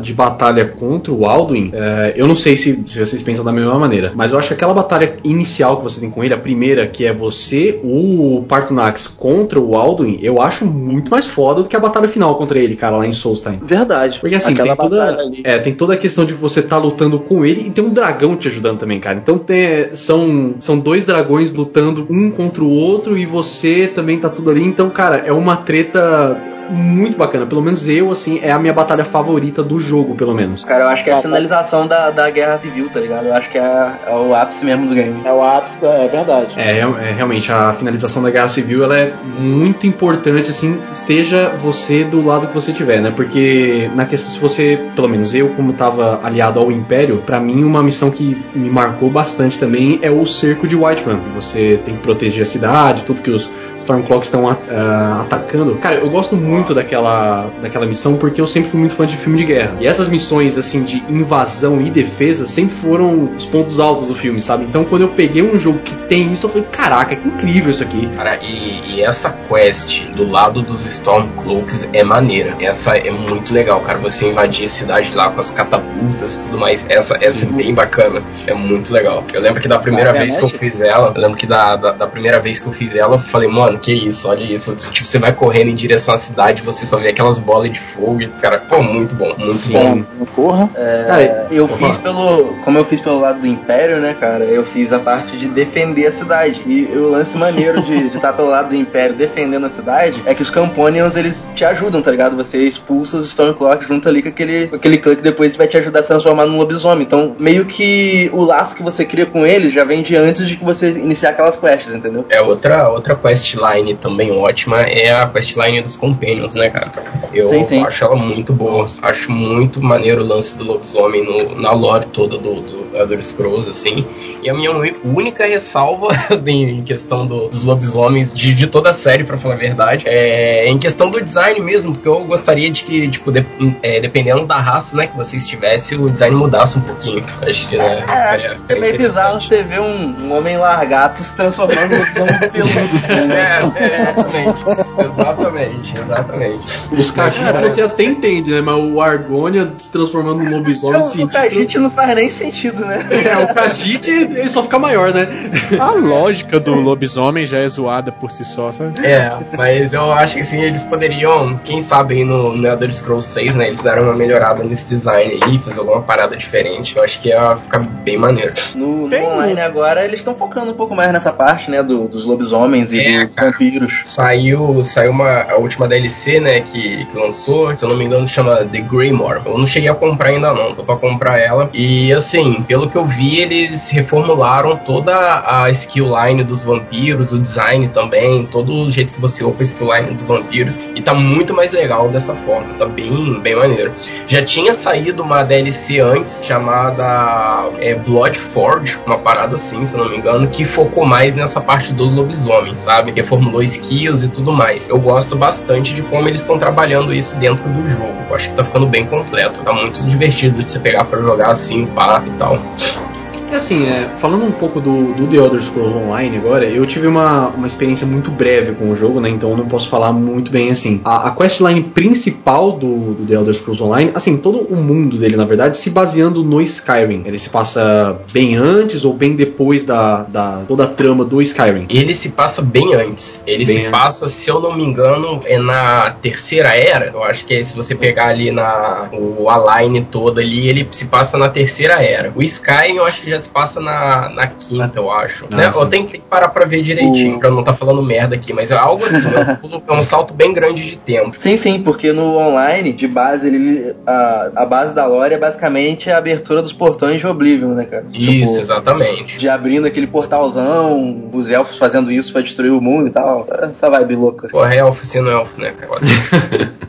de batalha contra o Alduin, é, eu não sei se, se vocês pensam da mesma maneira, mas eu acho que aquela batalha inicial que você tem com ele, a primeira, que é você, o Partonax contra o Alduin, eu acho muito mais foda do que a batalha final contra ele, cara, lá em Solstheim. Verdade. Porque assim, tem toda, é, tem toda a questão de você estar lutando com ele e tem um dragão te ajudando também, cara. Então tem- são, são dois dragões lutando um contra o outro e você você também tá tudo ali. Então, cara, é uma treta muito bacana. Pelo menos eu, assim, é a minha batalha favorita do jogo, pelo menos. Cara, eu acho que é a finalização da, da guerra civil, tá ligado? Eu acho que é, é o ápice mesmo do game. É o ápice, da, é verdade. É, é, realmente, a finalização da guerra civil ela é muito importante, assim, esteja você do lado que você tiver, né? Porque na questão, se você, pelo menos eu, como tava aliado ao Império, para mim uma missão que me marcou bastante também é o cerco de Whiterun. Você tem que proteger a cidade, tudo que os Stormcloaks estão uh, atacando. Cara, eu gosto muito daquela, daquela missão porque eu sempre fui muito fã de filme de guerra. E essas missões, assim, de invasão e defesa sempre foram os pontos altos do filme, sabe? Então, quando eu peguei um jogo que tem isso, eu falei, caraca, que incrível isso aqui. Cara, e, e essa quest do lado dos Stormcloaks é maneira. Essa é muito legal, cara. Você invadir a cidade lá com as catapultas e tudo mais. Essa, essa é bem bacana. É muito legal. Eu lembro que da primeira Tá vez que eu fiz ela, eu lembro que da, da, da primeira vez que eu fiz ela, eu falei, mano, que isso, olha isso. Tipo, você vai correndo em direção à cidade, você só vê aquelas bolas de fogo. e, Cara, pô, muito bom, muito Sim. bom. Porra. É, eu porra. fiz pelo. Como eu fiz pelo lado do Império, né, cara? Eu fiz a parte de defender a cidade. E o lance maneiro de estar pelo lado do Império defendendo a cidade é que os Camponians eles te ajudam, tá ligado? Você expulsa os Stormcloaks junto ali com aquele, com aquele clã que depois vai te ajudar a se transformar num lobisomem. Então, meio que o laço que você cria com eles já vem de antes de que você iniciar aquelas quests, entendeu? É, outra, outra questline também ótima é a questline dos Companions, né, cara? Eu Sim, sim. acho ela muito boa. Acho muito maneiro o lance do lobisomem no- na lore toda do, do Elder Scrolls, assim. E a minha única ressalva [laughs] em questão do- dos lobisomens de, de toda a série, pra falar a verdade, é em questão do design mesmo, porque eu gostaria de que, tipo, de- é, dependendo da raça, né, que você estivesse, o design mudasse um pouquinho. [laughs] Acho que, né, É, é meio bizarro você ver um, um homem largato se transformando num lobisomem [laughs] peludo. né? É, é, exatamente. Exatamente, exatamente. Os cachitos você até entende, né? Mas o Argônia se transformando num lobisomem Não, o Kajit não faz nem sentido, né? [laughs] É, o Kajit, ele só fica maior, né? A lógica do lobisomem já é zoada por si só, sabe? É, mas eu acho que assim, eles poderiam, quem sabe aí no, no Elder Scrolls 6, né? Eles deram uma melhorada nesse design aí, fazer alguma parada diferente. Eu acho que ia ficar bem maneiro. No, no online agora eles estão focando um pouco mais nessa parte, né? do- dos lobisomens e É, dos. Vampiros. Saiu, saiu uma, a última DLC, né, que, que lançou, se eu não me engano, chama The Greymore. Eu não cheguei a comprar ainda não, tô pra comprar ela. E assim, pelo que eu vi, eles reformularam toda a skill line dos vampiros, o design também, todo o jeito que você upa a skill line dos vampiros. E tá muito mais legal dessa forma, tá bem, bem maneiro. Já tinha saído uma DLC antes, chamada é, Blood Forge, uma parada assim, se eu não me engano, que focou mais nessa parte dos lobisomens, sabe? Reformulou skills e tudo mais. Eu gosto bastante de como eles estão trabalhando isso dentro do jogo. Eu acho que tá ficando bem completo, tá muito divertido de você pegar pra jogar assim, pá e tal. É assim, é, falando um pouco do, do The Elder Scrolls Online agora, eu tive uma, uma experiência muito breve com o jogo, né? Então eu não posso falar muito bem assim. A, a questline principal do, do The Elder Scrolls Online, assim, todo o mundo dele, na verdade, se baseando no Skyrim. Ele se passa bem antes ou bem depois da, da toda a trama do Skyrim. Ele se passa bem antes. Ele Bem se antes. passa, se eu não me engano, é na terceira era. Eu acho que é se você pegar ali na o a line toda ali, ele se passa na terceira era. O Skyrim eu acho que já se passa na, na quinta, eu acho. Ah, né? Eu tenho que parar pra ver direitinho, pra não estar falando merda aqui, mas é algo assim, [laughs] é um é salto bem grande de tempo. Sim, sim, porque no online, de base, ele, a, a base da lore é basicamente a abertura dos portões de Oblivion, né, cara? Isso, Tipo, exatamente. de abrindo aquele portalzão, os elfos fazendo isso pra destruir o mundo e tal. Essa vibe louca. Pô, High Elf sendo elfo, né, cara?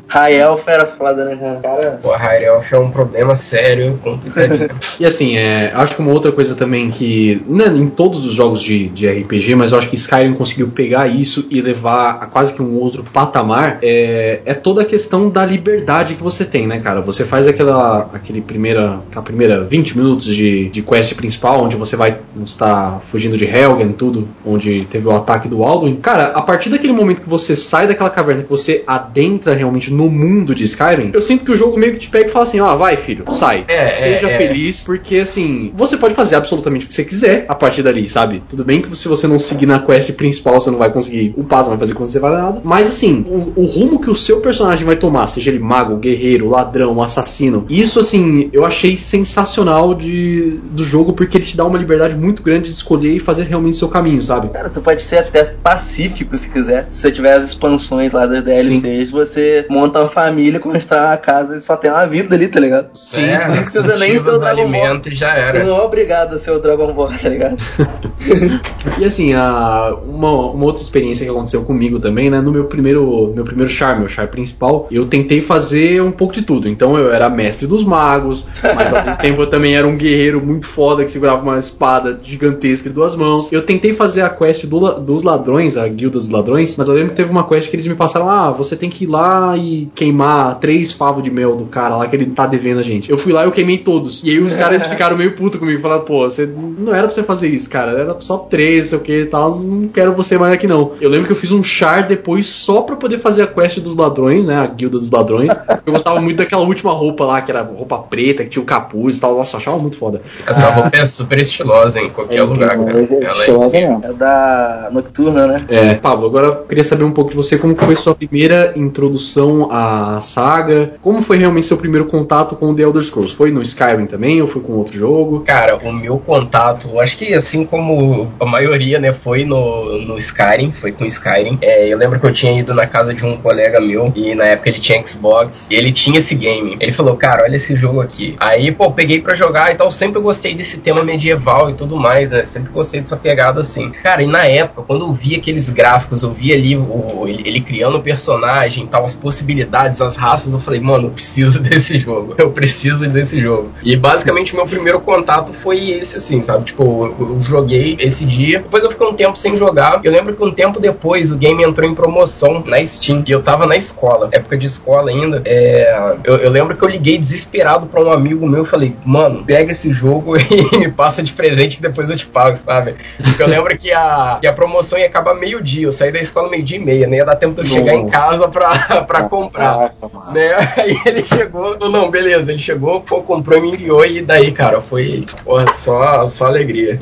High [laughs] Elf era foda, né, cara? Pô, High Elf é um problema sério, complicadinho. [laughs] E assim, é, acho que uma outra coisa também que. Não é em todos os jogos de, de RPG, mas eu acho que Skyrim conseguiu pegar isso e levar a quase que um outro patamar. É, é toda a questão da liberdade que você tem, né, cara? Você faz aquela, aquele primeira, aquela primeira 20 minutos de, de quest principal, onde você vai estar fugindo de Helgen, tudo, onde teve o ataque do Alduin. Cara, a partir daquele momento que você sai daquela caverna, que você adentra realmente no mundo de Skyrim, eu sinto que o jogo meio que te pega e fala assim: ó, vai filho, sai. É, Seja é, é. feliz, porque assim, você pode fazer absolutamente o que você quiser a partir dali, sabe? Tudo bem que se você não seguir na quest principal, você não vai conseguir upar, você não vai fazer quando você vai nada. Mas assim, o, o rumo que o seu personagem vai tomar, seja ele mago, guerreiro, ladrão, assassino, isso assim, eu achei sensacional de, do jogo, porque ele te dá uma liberdade muito grande de escolher e fazer realmente o seu caminho, sabe? Cara, tu pode ser até pacífico se quiser. Se você tiver as expansões lá das DLCs, você monta uma família, constrói uma casa e só tem uma vida ali, tá ligado? Sim. É, [laughs] não precisa nem ser o os Dragon Ball. alimentos e já era. não é obrigado a ser o Dragon Ball, tá ligado? [laughs] E assim, a, uma, uma outra experiência que aconteceu comigo também, né? No meu primeiro, meu primeiro char, meu char principal, eu tentei fazer um pouco de tudo. Então eu era mestre dos magos, mas ao mesmo [laughs] tempo eu também era um guerreiro muito foda que segurava uma espada gigantesca de duas mãos. Eu tentei fazer a quest do dos ladrões, a guilda dos ladrões, mas eu lembro que teve uma quest que eles me passaram: ah, você tem que ir lá e queimar três favos de mel do cara lá que ele tá devendo a gente. Eu fui lá e eu queimei todos. E aí os caras ficaram meio puto comigo, falaram: pô, você não era pra você fazer isso, cara, era só três, sei o que e tal, não quero você mais aqui não. Eu lembro que eu fiz um char depois só pra poder fazer a quest dos ladrões, né, a guilda dos ladrões. Eu gostava muito daquela última roupa lá, que era roupa preta, que tinha o capuz e tal, nossa, eu achava muito foda. Essa roupa é super estilosa em qualquer lugar, cara. É Ela é estilosa mesmo. É da Nocturna, né? É, Pablo, agora eu queria saber um pouco de você, como foi sua primeira introdução à saga? Como foi realmente seu primeiro contato com o The Elder Scrolls? Foi no Skyrim também ou foi com outro jogo? Cara, o meu contato, acho que assim como a maioria, né, foi no, no Skyrim, foi com Skyrim. É, eu lembro que eu tinha ido na casa de um colega meu e na época ele tinha Xbox e ele tinha esse game. Ele falou, cara, olha esse jogo aqui. Aí, pô, peguei pra jogar e tal. Sempre gostei desse tema medieval e tudo mais, né? Sempre gostei dessa pegada assim. Cara, e na época, quando eu vi aqueles gráficos, eu vi ali o, ele, ele criando o personagem tal, as possibilidades, as raças, eu falei, mano, eu preciso [laughs] desse jogo. Eu preciso desse jogo. E basicamente meu primeiro contato foi esse, assim, sabe? Tipo, eu, joguei esse dia. Depois eu fiquei um tempo sem jogar. Eu lembro que um tempo depois o game entrou em promoção na Steam. E eu tava na escola, época de escola ainda. É, eu, eu lembro que eu liguei desesperado pra um amigo meu e falei, mano, pega esse jogo [laughs] e me passa de presente que depois eu te pago, sabe? Porque eu lembro que a, que a promoção ia acabar meio-dia. Eu saí da escola meio-dia e meia, né? Ia dar tempo de eu chegar em casa pra, [laughs] pra comprar. Caraca. Né? Aí ele chegou, falou, não, beleza, ele chegou, pô, comprou e me enviou, e daí, cara, foi porra, só, só alegria.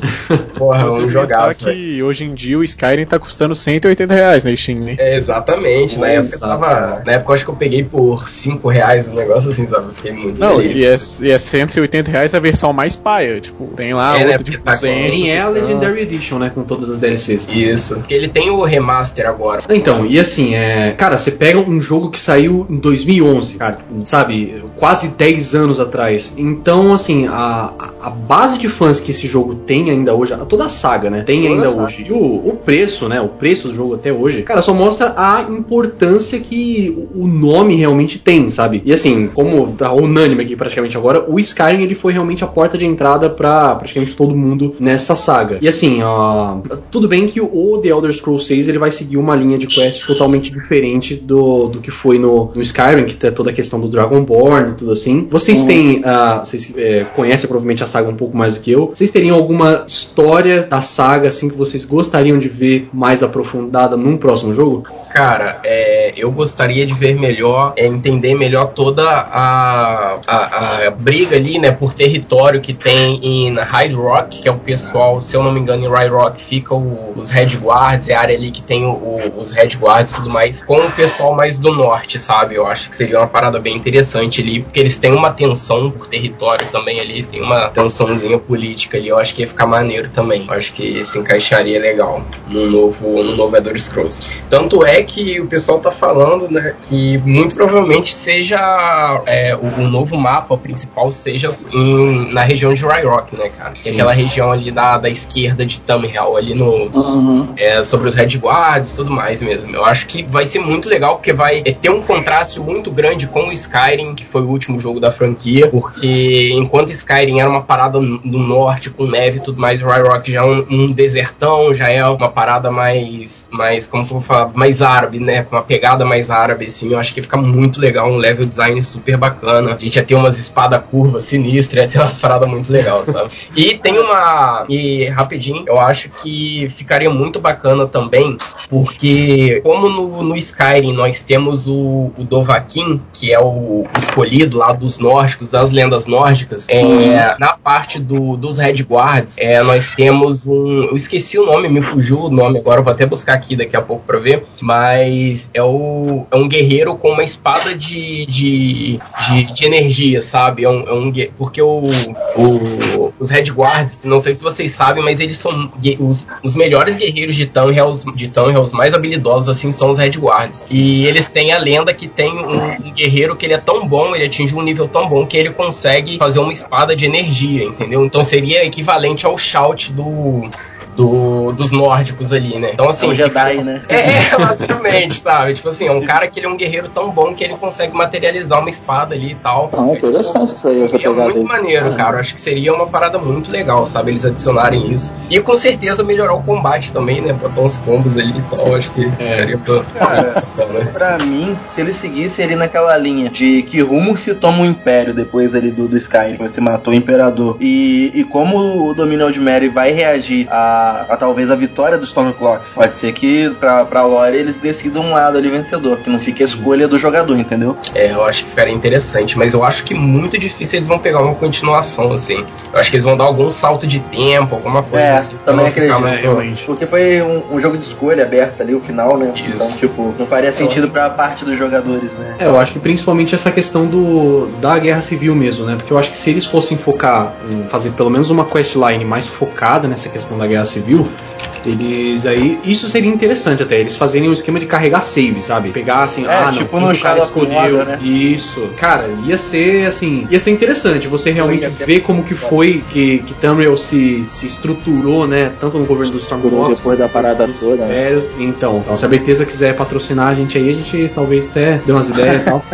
Porra, um jogaço, velho. que hoje em dia o Skyrim tá custando 180 reais na Steam, né? É, exatamente, na época, eu tava, Exato. na época eu acho que eu peguei por 5 reais, um negócio assim, sabe? Eu Fiquei muito Não, feliz. e é, e é 180 reais a versão mais paia. Tipo, tem lá É, né, outra de tá com- 200. Tem é a Legendary Edition, né? Com todas as DLCs. Isso, porque ele tem o remaster agora. Então, e assim, é, cara, você pega um jogo que saiu em 2011, cara, sabe, quase 10 anos atrás. Então, assim, a, a base de fãs que esse jogo tem ainda hoje, toda a saga, né, tem Toda ainda saga. hoje. E o, o preço, né, o preço do jogo até hoje, cara, só mostra a importância que o nome realmente tem, sabe? E assim, como tá unânime aqui praticamente agora, o Skyrim ele foi realmente a porta de entrada pra praticamente todo mundo nessa saga. E assim, ó, tudo bem que o The Elder Scrolls 6 ele vai seguir uma linha de quest totalmente diferente do, do que foi no, no Skyrim, que tem toda a questão do Dragonborn e tudo assim. Vocês Uhum. têm, ah, vocês é, conhecem provavelmente a saga um pouco mais do que eu. Vocês teriam alguma história da saga assim que vocês gostariam de ver mais aprofundada num próximo jogo? Cara, é, eu gostaria de ver melhor, é, entender melhor toda a, a, a briga ali, né, por território que tem em High Rock, que é o pessoal, se eu não me engano, em High Rock fica o- os Red Guards, é a área ali que tem o- os Red Guards e tudo mais, com o pessoal mais do norte, sabe? Eu acho que seria uma parada bem interessante ali, porque eles têm uma tensão por território também ali, tem uma tensãozinha política ali, eu acho que ia ficar maneiro também. Eu acho que se encaixaria legal no novo, no novo Elder Scrolls. Tanto é que o pessoal tá falando, né, que muito provavelmente seja é, o, o novo mapa principal seja em- na região de Rye Rock, né, cara? Que é aquela região ali da, da esquerda de Tamriel, ali no, Uhum. é, sobre os Red Guards e tudo mais mesmo. Eu acho que vai ser muito legal, porque vai é, ter um contraste muito grande com o Skyrim, que foi o último jogo da franquia, porque enquanto Skyrim era uma parada do norte, com neve e tudo mais, o Rye Rock já é um, um desertão, já é uma parada mais, mais como que eu vou falar, mais árabe, né? Com uma pegada mais árabe, assim. Eu acho que fica muito legal, um level design super bacana. A gente ia ter umas espadas curvas sinistras, ia ter umas paradas muito legais, [laughs] sabe? e tem uma. E rapidinho, eu acho que ficaria muito bacana também, porque como no, no Skyrim nós temos o, o Dovahkiin, que é o escolhido lá dos nórdicos, das lendas nórdicas, é, na parte do, dos Red Guards, é, nós temos um. Eu esqueci o nome, me fugiu o nome agora, vou até buscar aqui daqui a pouco pra ver. Mas é, o, é um guerreiro com uma espada de, de, de, de energia, sabe? É um, é um, porque o, o, os Red Guards, não sei se vocês sabem, mas eles são os, os melhores guerreiros de Tamriel, de Tamriel, os mais habilidosos, assim, são os Red Guards. E eles têm a lenda que tem um, um guerreiro que ele é tão bom, ele atinge um nível tão bom que ele consegue fazer uma espada de energia, entendeu? Então seria equivalente ao shout do. Do, dos nórdicos ali, né? Então, assim. É o Jedi, né? É, [laughs] é, basicamente, sabe? Tipo assim, é um cara que ele é um guerreiro tão bom que ele consegue materializar uma espada ali e tal. Não, é interessante isso aí, essa Seria pegada muito aí. maneiro, cara. Eu acho que seria uma parada muito legal, sabe? Eles adicionarem isso. E com certeza melhorar o combate também, né? Botar uns combos ali e tal. Acho que ficaria Cara, [laughs] bacana. pra mim, se ele seguisse ali naquela linha de que rumo se toma o Império depois ali do, do Skyrim, quando você matou o Imperador, e, e como o Domínio de Mary vai reagir a, a talvez a vitória dos Stormclocks, pode ser que pra, pra lore eles decidam um lado ali vencedor, que não fique a escolha do jogador, entendeu? É, eu acho que ficaria interessante, mas eu acho que muito difícil eles vão pegar uma continuação, assim. Eu acho que eles vão dar algum salto de tempo, alguma coisa É, assim. também acredito. muito- Porque foi um, um jogo de escolha aberto ali, o final, né? Isso. Então, tipo, não faria sentido pra parte dos jogadores, né? É, eu acho que principalmente essa questão do da guerra civil mesmo, né? Porque eu acho que se eles fossem focar em fazer pelo menos uma questline mais focada nessa questão da guerra civil, eles aí. Isso seria interessante até, eles fazerem um esquema de carregar save, sabe? Pegar assim, É, ah, não, tipo no cara escolheu. Né? Isso. Cara, ia ser assim. Ia ser interessante você realmente ver como que foi que, que Tamriel se, se estruturou, né? Tanto no governo dos Stormcloaks depois da parada dos toda, né? Então, então, se a Bethesda quiser patrocinar a gente aí, a gente talvez até dê umas ideias e tal.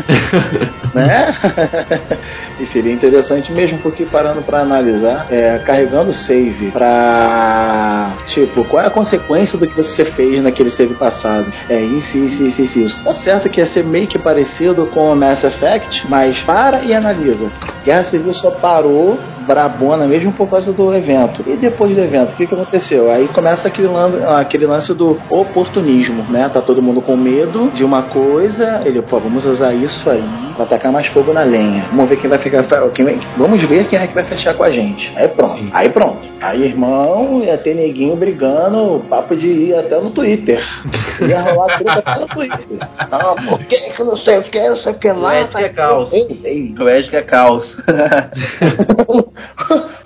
[laughs] né? [laughs] e seria interessante mesmo, porque parando pra analisar, é, carregando save pra. Tipo, qual é a consequência do que você fez naquele save passado? É isso, isso, isso, isso. isso. Tá certo que ia ser meio que parecido com o Mass Effect, mas para e analisa. Guerra Civil só parou brabona mesmo por causa do evento. E depois do evento, o que, que aconteceu? Aí começa aquele, aquele lance do oportunismo, né? Tá todo mundo com medo de uma coisa, ele, pô, vamos usar isso aí pra tacar mais fogo na lenha. Vamos ver quem vai. Quem vai- vamos ver quem é que vai fechar com a gente. Aí pronto. Sim. Aí pronto. Aí, irmão, ia ter neguinho brigando, papo de ir até no Twitter. Ia rolar treta até no Twitter. Não, [laughs] por que que não sei o que, não sei o que lá. Ed é caos. [laughs] Ei, ei. O Ed que é caos.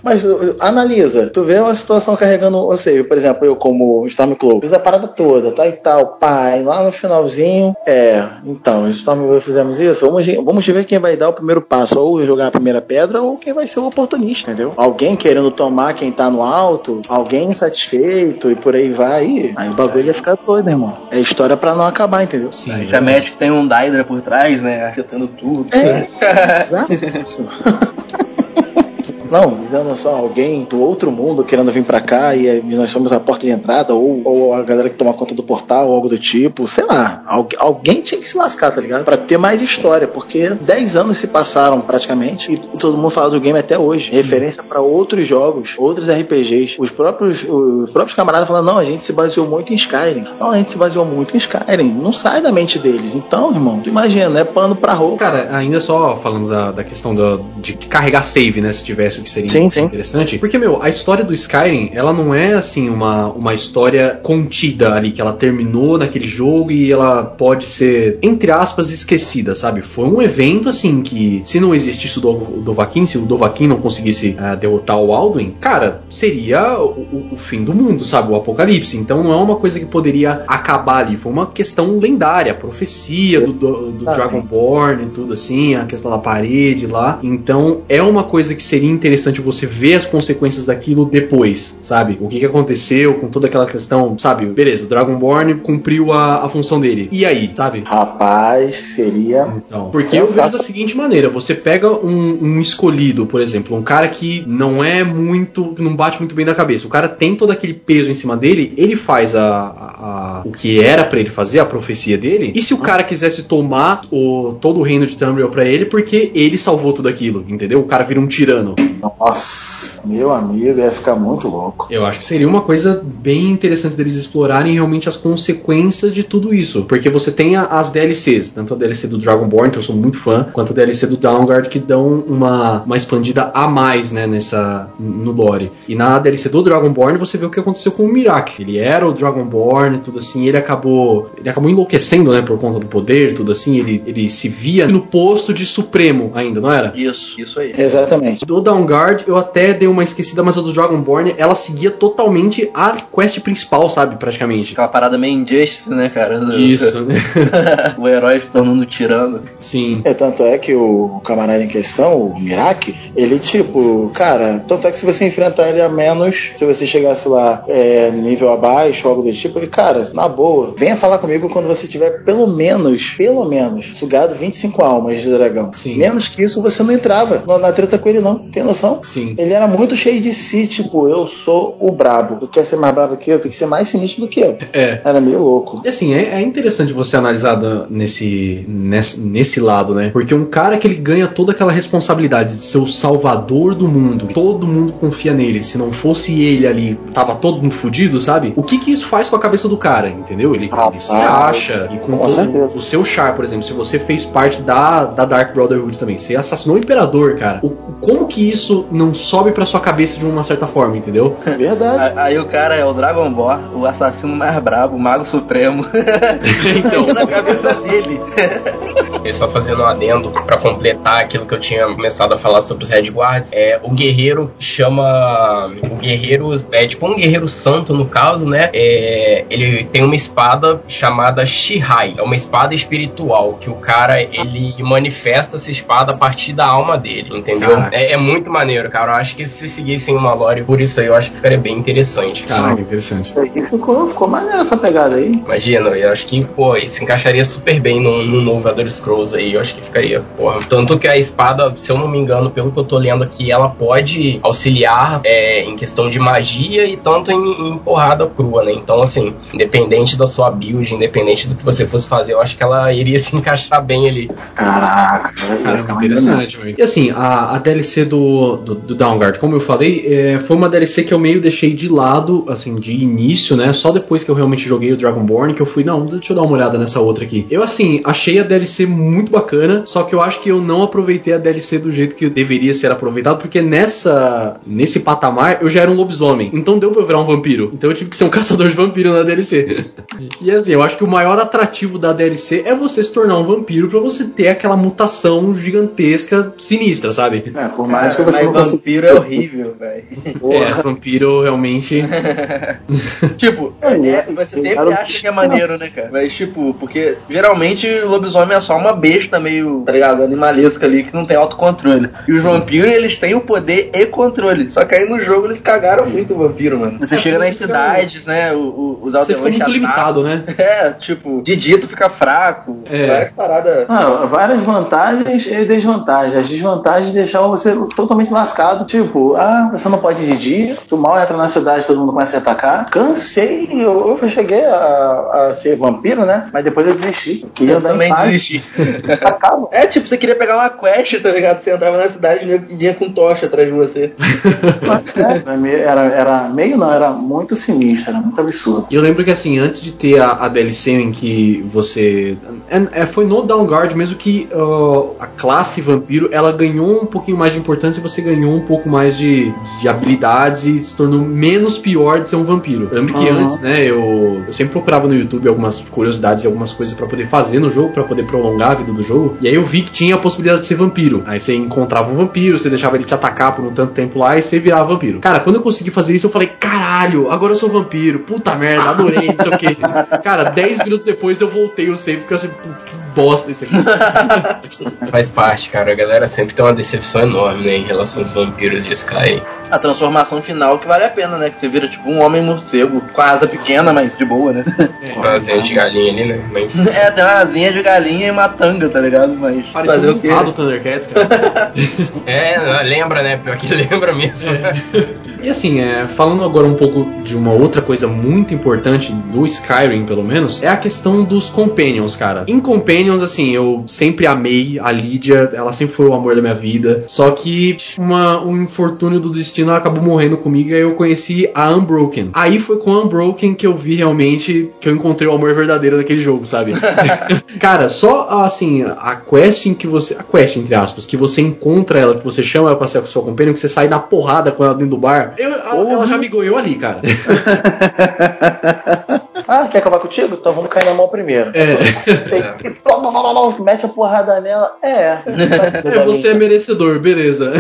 Mas analisa, tu vê uma situação carregando, ou seja, por exemplo, eu como Stormcloak, fiz a parada toda, tá e tal, pai, lá no finalzinho, é, então, Stormcloak fizemos isso, vamos, vamos ver quem vai dar o primeiro passo, ou jogar a primeira pedra, ou quem vai ser o oportunista, entendeu? Alguém querendo tomar quem tá no alto, alguém insatisfeito, e por aí vai, e aí o bagulho ia ficar doido, irmão. É história pra não acabar, entendeu? Sim, Já mete que tem um Daedra por trás, né? Arquitando tudo. É, exato. [laughs] [laughs] Não, dizendo só alguém do outro mundo querendo vir pra cá e, e nós somos a porta de entrada, ou, ou a galera que toma conta do portal, ou algo do tipo, sei lá. Algu- alguém tinha que se lascar, tá ligado? Pra ter mais história, porque 10 anos se passaram praticamente e todo mundo fala do game até hoje. Referência pra outros jogos, outros RPGs. Os próprios, os próprios camaradas falam: não, a gente se baseou muito em Skyrim. Não, a gente se baseou muito em Skyrim. Não sai da mente deles. Então, irmão, tu imagina, é pano pra roupa. Cara, ainda só falando da, da questão da- de carregar save, né? Se tivesse que seria Sim, sim. interessante. Porque, meu, a história do Skyrim, ela não é assim uma, uma história contida ali, que ela terminou naquele jogo e ela pode ser, entre aspas, esquecida, sabe? Foi um evento assim que, se não existisse o, Do, o Dovahkiin, se o Dovahkiin não conseguisse ah, derrotar o Alduin, cara, seria o, o- o fim do mundo, sabe? O apocalipse. Então não é uma coisa que poderia acabar ali. Foi uma questão lendária, a profecia do, do, do Ah, Dragonborn e tudo assim, a questão da parede lá. Então é uma coisa que seria interessante interessante você ver as consequências daquilo depois, sabe? O que, que aconteceu com toda aquela questão, sabe? Beleza, Dragonborn cumpriu a, a função dele. E aí, sabe? Rapaz, seria. Então, porque eu vejo da seguinte maneira: você pega um, um escolhido, por exemplo, um cara que não é muito, que não bate muito bem na cabeça. O cara tem todo aquele peso em cima dele, ele faz a, a- a- o que era pra ele fazer, a profecia dele. E se o cara quisesse tomar o, todo o reino de Tamriel pra ele, porque ele salvou tudo aquilo, entendeu? O cara vira um tirano. Nossa, meu amigo, ia ficar muito louco. Eu acho que seria uma coisa bem interessante deles explorarem realmente as consequências de tudo isso. Porque você tem as DLCs, tanto a DLC do Dragonborn, que eu sou muito fã, quanto a DLC do Downguard, que dão uma, uma expandida a mais, né, nessa, no lore. E na DLC do Dragonborn você vê o que aconteceu com o Mirak. Ele era o Dragonborn, tudo assim, ele acabou. Ele acabou enlouquecendo, né, por conta do poder, tudo assim. Ele, ele se via no posto de Supremo ainda, não era? Isso, isso aí. Exatamente. Do Downguard eu até dei uma esquecida, mas a do Dragonborn ela seguia totalmente a quest principal, sabe? Praticamente. Aquela parada meio injustice, né, cara? Isso, [laughs] o herói se tornando tirano. Sim. É, tanto é que o camarada em questão, o Mirak, ele tipo, cara, tanto é que se você enfrentar ele a menos, se você chegasse lá é, nível abaixo ou algo do tipo, ele, cara, na boa, venha falar comigo quando você tiver pelo menos, pelo menos, sugado 25 almas de dragão. Sim. Menos que isso você não entrava na, na treta com ele, não. Tem noção? Sim. Ele era muito cheio de si, tipo, eu sou o brabo. Tu quer ser mais brabo que eu? Tem que ser mais sinistro do que eu. É. Era meio louco. E assim, é, é interessante você analisar da- nesse, nesse, nesse lado, né? Porque um cara que ele ganha toda aquela responsabilidade de ser o salvador do mundo, todo mundo confia nele. Se não fosse ele ali, tava todo mundo fudido, sabe? O que que isso faz com a cabeça do cara, entendeu? Ele, ele se Rapaz, acha. E com, com todo- o seu char, por exemplo, se você fez parte da, da Dark Brotherhood também, você assassinou o Imperador, cara. O, como que isso não sobe pra sua cabeça de uma certa forma, entendeu? [laughs] Verdade. Aí o cara é o Dragonborn, o assassino mais brabo, o Mago Supremo. [laughs] então, na cabeça dele. [laughs] [laughs] E só fazendo um adendo pra completar aquilo que eu tinha começado a falar sobre os Red Guards, é o guerreiro chama o guerreiro é tipo um guerreiro santo no caso, né? É, ele tem uma espada chamada Shihai, é uma espada espiritual que o cara ele manifesta essa espada a partir da alma dele, entendeu? É, é muito maneiro, cara. Eu acho que se seguissem uma lore por isso aí, eu acho que ficaria bem interessante. Caraca, interessante. Aí ficou, ficou maneiro essa pegada aí. Imagina, eu acho que, pô, se encaixaria super bem no, no novo Elder Scrolls aí, eu acho que ficaria, porra. Tanto que a espada, se eu não me engano, pelo que eu tô lendo aqui, ela pode auxiliar é, em questão de magia e tanto em, em porrada crua, né? Então, assim, independente da sua build, independente do que você fosse fazer, eu acho que ela iria se [laughs] encaixar bem ali. Caraca, muito interessante, velho. E assim, a, a DLC do, do, do Downguard, como eu falei, é, foi uma DLC que eu meio deixei de lado, assim, de início, né? Só depois que eu realmente joguei o Dragonborn, que eu fui, não, deixa eu dar uma olhada nessa outra aqui. Eu, assim, achei a DLC muito bacana, só que eu acho que eu não aproveitei a DLC do jeito que deveria ser aproveitado, porque nessa, nesse patamar eu já era um lobisomem. Então deu pra eu virar um vampiro. Então eu tive que ser um [laughs] caçador de vampiro na DLC. e assim, eu acho que o maior atrativo da DLC é você se tornar um vampiro pra você ter aquela mutação gigantesca, sinistra, sabe? É, por mais que você mas não vampiro é horrível, velho. É, vampiro realmente. [laughs] tipo, É, é, você sempre acha que é maneiro, né, cara? Mas, tipo, porque geralmente o lobisomem é só uma besta meio, tá ligado? Animalesca ali que não tem autocontrole. E os vampiros, eles têm o poder e controle. Só que aí no jogo eles cagaram muito o vampiro, mano. Você É, chega nas cidades, né? o- o- os Você fica muito te limitado, né? [laughs] É, tipo, de dito fica fraco. É. Várias paradas. Não, várias vantagens e desvantagens. As desvantagens deixavam você totalmente lascado. Tipo, ah, você não pode ir de dia, tu mal entra na cidade, todo mundo começa a atacar. Cansei, eu, eu cheguei a, a ser vampiro, né? Mas depois eu desisti. Eu queria Eu andar em também paz. desisti. É, tipo, você queria pegar uma quest, tá ligado? Você entrava na cidade e vinha com tocha atrás de você. [laughs] Era meio- Era, era meio não, era muito sinistro, era muito absurdo. E eu lembro que assim, antes de ter a, a DLC em que você. É, é, foi no Downguard mesmo que ó, a classe vampiro ela ganhou um pouquinho mais de importância e você ganhou um pouco mais de, de habilidades e se tornou menos pior de ser um vampiro. Eu lembro que Uhum. antes, né, eu, eu sempre procurava no YouTube algumas curiosidades e algumas coisas pra poder fazer no jogo, pra poder prolongar grávida do jogo. E aí eu vi que tinha a possibilidade de ser vampiro. Aí você encontrava um vampiro, você deixava ele te atacar por um tanto tempo lá e você virava vampiro. Cara, quando eu consegui fazer isso, eu falei, caralho, agora eu sou vampiro. Puta merda, adorei, não sei o quê. [laughs] Cara, 10 minutos depois eu voltei o save porque eu achei, puta, que bosta isso aqui. [laughs] Faz parte, cara. A galera sempre tem uma decepção enorme, né, em relação aos vampiros de Skyrim. A transformação final que vale a pena, né? Que você vira tipo um homem morcego, com a asa pequena, mas de boa, né? Uma asinha de galinha ali, né? Mas [laughs] É, tem uma asinha de galinha e uma tanga, tá ligado? Mas fazer Parecia o um quê? do Thundercats, cara. [laughs] é, lembra, né? Pior que [laughs] lembra mesmo. E assim, é, falando agora um pouco de uma outra coisa muito importante do Skyrim, pelo menos, é a questão dos Companions, cara. Em Companions, assim, eu sempre amei a Lídia, ela sempre foi o amor da minha vida. Só que uma, um infortúnio do destino ela acabou morrendo comigo e aí eu conheci a Unbroken. Aí foi com a Unbroken que eu vi realmente que eu encontrei o amor verdadeiro daquele jogo, sabe? [laughs] cara, só assim, a quest em que você. A quest, entre aspas, que você encontra ela, que você chama ela pra ser a sua companion, que você sai na porrada com ela dentro do bar. Eu, ela já me ganhou ali, cara. [laughs] Ah, quer acabar contigo? Então vamos cair na mão primeiro. É. E blá, mete a porrada nela. É. [laughs] É, você é merecedor, beleza.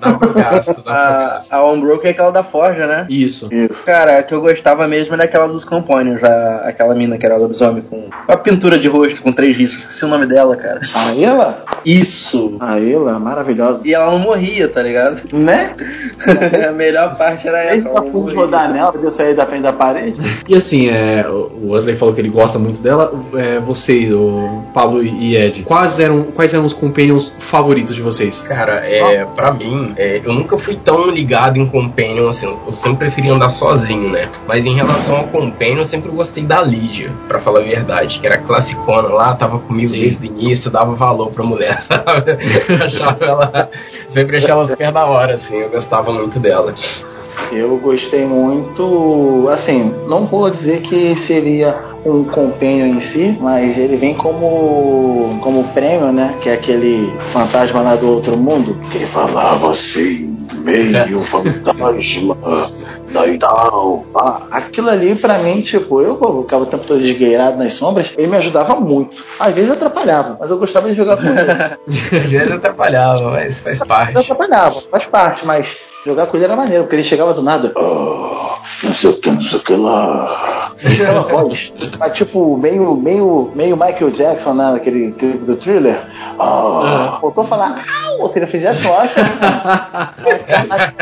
Dá pro gasto, dá pro A, a é aquela da Forja, né? Isso. Isso. Cara, a que eu gostava mesmo era aquela dos Companions, a- aquela mina que era lobisomem com uma pintura de rosto com três riscos, esqueci o nome dela, cara. A Ela? Isso! A Ela, maravilhosa. E ela não morria, tá ligado? Né? [laughs] a melhor parte era essa. Ela não morria. rodar nela, podia sair da frente da parede. E assim, é, o Wesley falou que ele gosta muito dela. É, você, o Pablo e Ed, quais eram, quais eram os companions favoritos de vocês? Cara, é, pra mim, é, eu nunca fui tão ligado em Companion assim. Eu sempre preferi andar sozinho, né? Mas em relação ao Companion, eu sempre gostei da Lídia, pra falar a verdade. Que era classicona lá, tava comigo Sim. desde o início, dava valor pra mulher, [laughs] sabe? achava ela. Sempre achei ela super da hora, assim. Eu gostava muito dela. Eu gostei muito, assim, não vou dizer que seria um companion em si, mas ele vem como como prêmio, né? Que é aquele fantasma lá do outro mundo que ele falava assim, meio fantasma [laughs] da Idal. Ah, aquilo ali pra mim, tipo, eu ficava o tempo todo esgueirado nas sombras, ele me ajudava muito. Às vezes atrapalhava, mas eu gostava de jogar com ele. [laughs] Às vezes atrapalhava, mas faz parte. atrapalhava, faz parte, mas jogar com ele era maneiro, porque ele chegava do nada. "Ah, não sei o que, não sei o que lá. Chegava voz. Mas tipo, meio, meio, meio Michael Jackson, né? Naquele clipe do thriller. Ah, Voltou a falar, "Au", se ele fizesse um assim,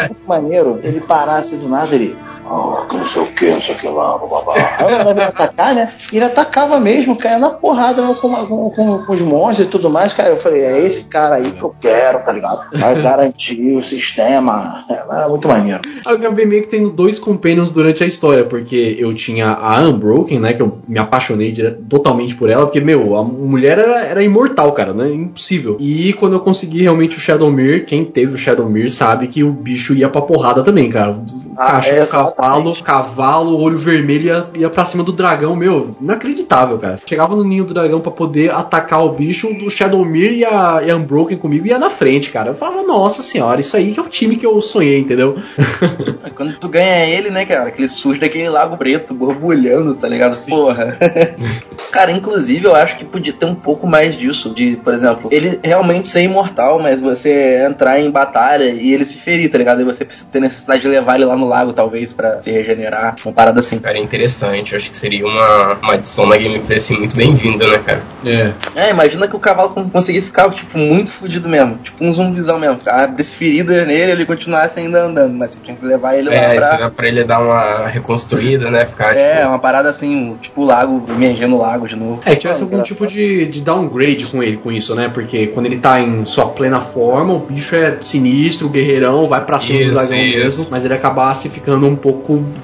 muito maneiro. Ele parasse do nada, ele. Ah, que não sei o que, não sei o que lá, blá, blá, blá. [laughs] Aí ele atacar, né? E ele atacava mesmo, caia na porrada com, com, com, com os monstros e tudo mais, cara. Eu falei, é esse cara aí que eu quero, tá ligado? Vai garantir o sistema. É, era muito maneiro. Eu acabei meio que tendo dois companions durante a história, porque eu tinha a Unbroken, né? Que eu me apaixonei totalmente por ela, porque, meu, a mulher era, era imortal, cara, né? Impossível. E quando eu consegui realmente o Shadowmere, quem teve o Shadowmere sabe que o bicho ia pra porrada também, cara. Ah, Caixa é, cavalo, cavalo, olho vermelho ia, ia pra cima do dragão, meu, inacreditável, cara. Chegava no ninho do dragão pra poder atacar o bicho, o Shadowmere e a, e a Unbroken comigo ia na frente, cara. Eu falava, nossa senhora, isso aí que é o time que eu sonhei, entendeu? [laughs] Quando tu ganha ele, né, cara? Aquele sujo daquele lago preto, borbulhando, tá ligado? Porra. [laughs] cara, inclusive eu acho que podia ter um pouco mais disso. De, por exemplo, ele realmente ser imortal, mas você entrar em batalha e ele se ferir, tá ligado? E você ter necessidade de levar ele lá no lago, talvez, se regenerar. Uma parada assim. Cara, é interessante. Eu acho que seria uma, uma adição na gameplay assim, muito bem-vinda, né, cara? É. É, imagina que o cavalo conseguisse ficar, tipo, muito fudido mesmo. Tipo um zumbizão mesmo. Ficar ferida nele ele continuasse ainda andando. Mas você tinha que levar ele lá É, pra. seria pra ele dar uma reconstruída, né? Ficar, É, tipo, uma parada assim, tipo o lago, emergendo o lago de novo. É, que tivesse algum tipo de, de downgrade com ele, com isso, né? Porque quando ele tá em sua plena forma, o bicho é sinistro, guerreirão, vai pra cima Isso, do dragão isso. mesmo, mas ele acabasse ficando um pouco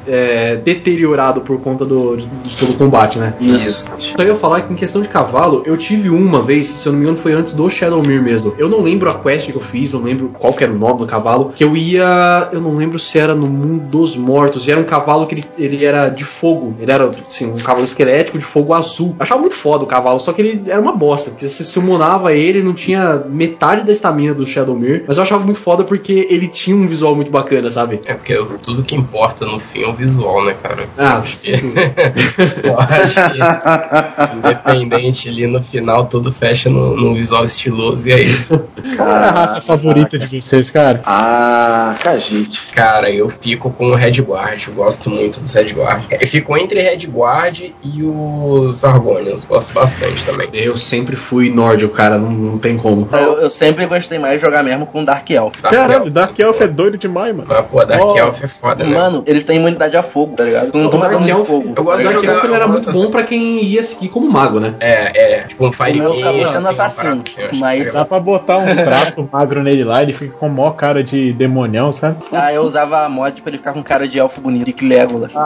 é, deteriorado por conta do, de, de todo o combate, né? isso. Só ia falar que em questão de cavalo, eu tive uma vez, se eu não me engano, foi antes do Shadowmere mesmo. Eu não lembro a quest que eu fiz, eu não lembro qual que era o nome do cavalo, que eu ia. Eu não lembro se era no mundo dos mortos. E era um cavalo que ele, ele era de fogo. Ele era assim, um cavalo esquelético de fogo azul. Eu achava muito foda o cavalo, só que ele era uma bosta. Porque você summonava ele, não tinha metade da estamina do Shadowmere. Mas eu achava muito foda porque ele tinha um visual muito bacana, sabe? É porque tudo que importa importa no fim é o visual, né, cara? Ah, Porque- sim. [laughs] Eu acho que, independente ali no final, tudo fecha no, num visual estiloso e é isso. Qual é a raça favorita de vocês, cara? Ah, Kajite. Cara, eu fico com o Red Guard, eu gosto muito dos Red Guard. Eu fico entre Red Guard e os Argonians, gosto bastante também. Eu sempre fui nórdico, cara, não, não tem como. Eu, eu sempre gostei mais de jogar mesmo com Dark Elf. Dark Caralho, Elf. Dark Elf é doido demais, mano. Mas, pô, Dark Oh, Elf é foda, né? Mano, eles têm imunidade a fogo, tá ligado? Tu não toma dano de fogo. eu gosto de jogar- Elf ele era muito bom pra quem ia seguir como mago, né? É, é, tipo um Fire King, assim, assassino, eu acho mas- legal. Dá pra botar [laughs] uns traços magro nele lá, ele fica com maior cara de demonião, sabe? Ah, eu usava a mod pra ele ficar com cara de elfo bonito, que Legolas. [laughs]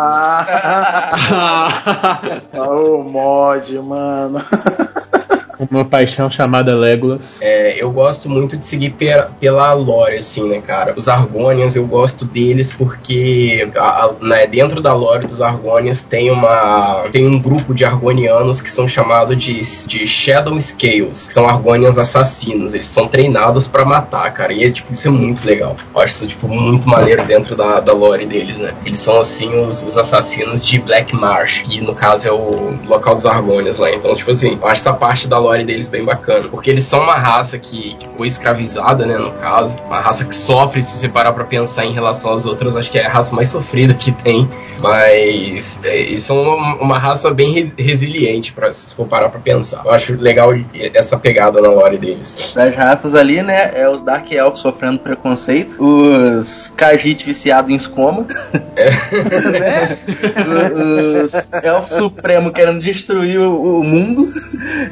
Ah, o mod, mano. [laughs] Uma paixão chamada Legolas. É, eu gosto muito de seguir pela, pela lore, assim, né, cara? Os Argonians, eu gosto deles porque a- a- né, dentro da lore dos Argonians tem uma tem um grupo de Argonianos que são chamados de, de Shadow Scales, que são Argonians assassinos. Eles são treinados pra matar, cara. E é, tipo, isso é muito legal. Eu acho isso, tipo, muito maneiro dentro da, da lore deles, né? Eles são, assim, os, os assassinos de Black Marsh, que no caso é o local dos Argonians lá. Então, tipo assim, eu acho essa parte da lore deles bem bacana. Porque eles são uma raça que, que foi escravizada, né, no caso. Uma raça que sofre, se você parar pra pensar em relação às outras, acho que é a raça mais sofrida que tem. Mas é, eles são uma, uma raça bem re- resiliente, pra, se for parar pra pensar. Eu acho legal essa pegada na lore deles. Das raças ali, né? É os Dark Elf sofrendo preconceito, os Khajiit viciados em escoma, [laughs] né? Os Elfos Supremo querendo destruir o, o mundo.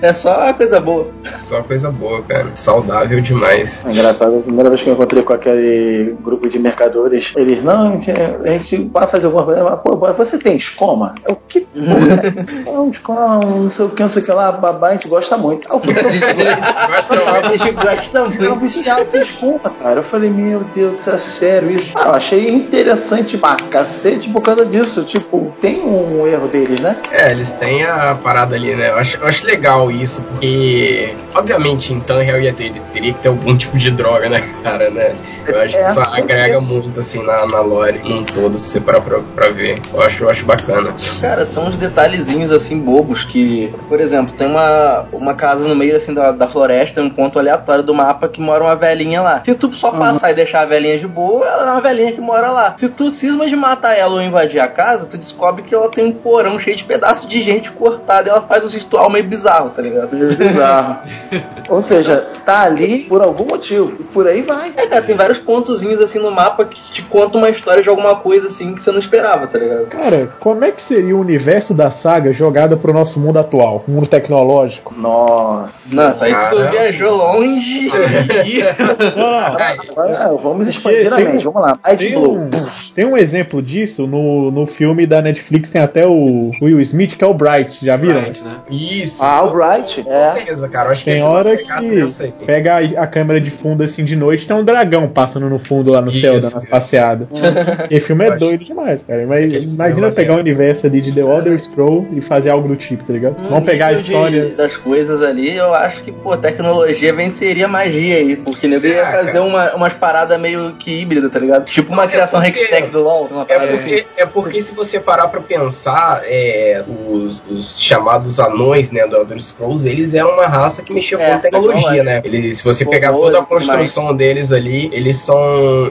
É só uma coisa boa. Só coisa boa, cara. Saudável demais. É engraçado, a primeira vez que eu encontrei com aquele grupo de mercadores, eles, não, a gente, a gente vai fazer alguma coisa, mas, pô, você tem escoma? Eu, que porra? Não, [laughs] escoma, não sei o que, não sei o que lá, babá, a gente gosta muito. Aí eu fui A gente [laughs] gosta Eu muito. viciado de escuma, cara. Eu falei, meu Deus, isso é sério isso? Ah, eu achei interessante pra cacete por causa disso. Tipo, tem um erro deles, né? É, eles têm a parada ali, né? Eu acho, eu acho legal isso, porque, obviamente, em Tanhel ia ter, teria que ter algum tipo de droga, né, cara, né? Eu acho que É, isso com certeza. agrega muito, assim, na, na lore, num todo, se você parar pra, pra ver. Eu acho, eu acho bacana. Cara, são uns detalhezinhos assim bobos que, por exemplo, tem uma, uma casa no meio assim da, da floresta, um ponto aleatório do mapa que mora uma velhinha lá. Se tu só passar e deixar a velhinha de boa, ela é uma velhinha que mora lá. Se tu cisma de matar ela ou invadir a casa, tu descobre que ela tem um porão cheio de pedaços de gente cortada e ela faz um ritual meio bizarro, tá ligado? Meio bizarro. [laughs] Ou seja, tá ali por algum motivo. E por aí vai. É, cara, tem vários pontozinhos assim no mapa que te contam uma história de alguma coisa assim que você não esperava, tá ligado? Cara, como é que seria o universo da saga jogada pro nosso mundo atual? Mundo tecnológico? Nossa. Nossa, aí tu Caramba. viajou longe. Não, não. Aí, Agora vamos expandir a mente. um- Vamos lá. Mind Tem um, tem um exemplo disso no, no filme da Netflix, tem até o Will Smith, que é o Bright, já viram? Right, né? Isso. Ah, com- Albright. Com É. certeza, cara. Eu acho que Tem esse é uma hora pegada que pega a, a câmera de fundo assim de noite, tem um dragão passando no fundo lá no céu, Isso, dando as passeadas. [laughs] E o filme é Eu acho- doido demais, cara. Mas Aquele imagina é pegar o maneiro. universo ali de The Elder Scroll e fazer algo do tipo, tá ligado? No Vamos pegar a nível de- história. das coisas ali, eu acho que, pô, tecnologia venceria magia aí. Porque nego ia Será, fazer uma, umas paradas meio que híbrida, tá ligado? Tipo uma É criação porque- Hextech do LoL, uma É parada assim. porque, é porque se você parar pra pensar, é, os, os chamados anões, né, do Elder Scrolls, eles eram uma raça que mexia É, com tecnologia, né? Eles, se você pegar toda a construção deles ali, eles são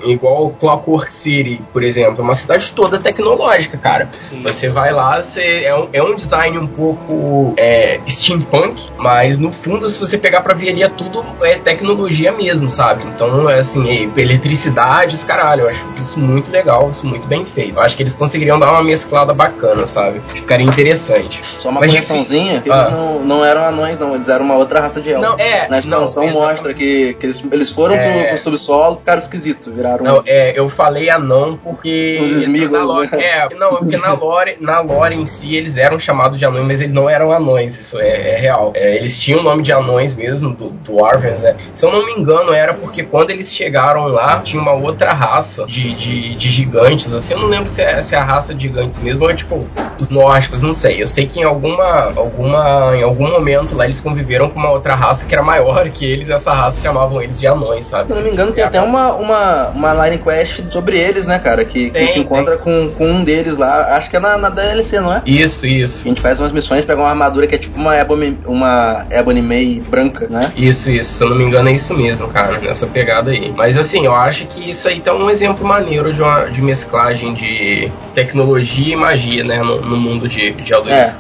igual Clockwork City, por exemplo, é uma cidade toda tecnológica, cara. Você vai lá, você, é, um, é um design um pouco é, steampunk, mas no fundo, se você pegar pra ver ali, é tudo é tecnologia mesmo, sabe? Então, é assim, é, eletricidade, os caralho, eu acho isso muito legal, isso muito bem feito. Eu acho que eles conseguiriam dar uma mesclada bacana, sabe? Ficaria interessante. Só uma Mas correçãozinha, eles Ah. não, não eram anões, não, eles eram uma outra raça de elfos. Não, é. Na expansão não, mostra que, que eles, eles foram É. pro, pro subsolo, ficaram esquisitos, viraram. Não, é, eu falei anão porque. Os na lore, né? É, não, porque na lore, na lore em si eles eram chamados de anões, mas eles não eram anões, isso é, é real. É, eles tinham o nome de anões mesmo, do, do Arvens, né? Se eu não me engano, era porque quando eles chegaram lá, tinha uma outra raça de, de, de, de gigantes, assim, eu não lembro se é, se é a raça de gigantes mesmo ou é tipo os nórdicos, não sei. Eu sei que em alguma, alguma, em algum momento lá eles conviveram com uma outra raça que era maior que eles e essa raça chamavam eles de anões, sabe? Se eu não me engano, tem até uma, uma, uma line quest sobre eles, né, cara? Que, que Tem, a gente encontra com, com um deles lá. Acho que é na, na DLC, não é? Isso, isso. A gente faz umas missões, pega uma armadura que é tipo uma Ebony, uma Ebony May branca, né? Isso, isso, se eu não me engano é isso mesmo, cara, nessa pegada aí. Mas assim, eu acho que isso aí tá um exemplo maneiro de, uma, de mesclagem de tecnologia e magia, né, no, no mundo de, de Elder É.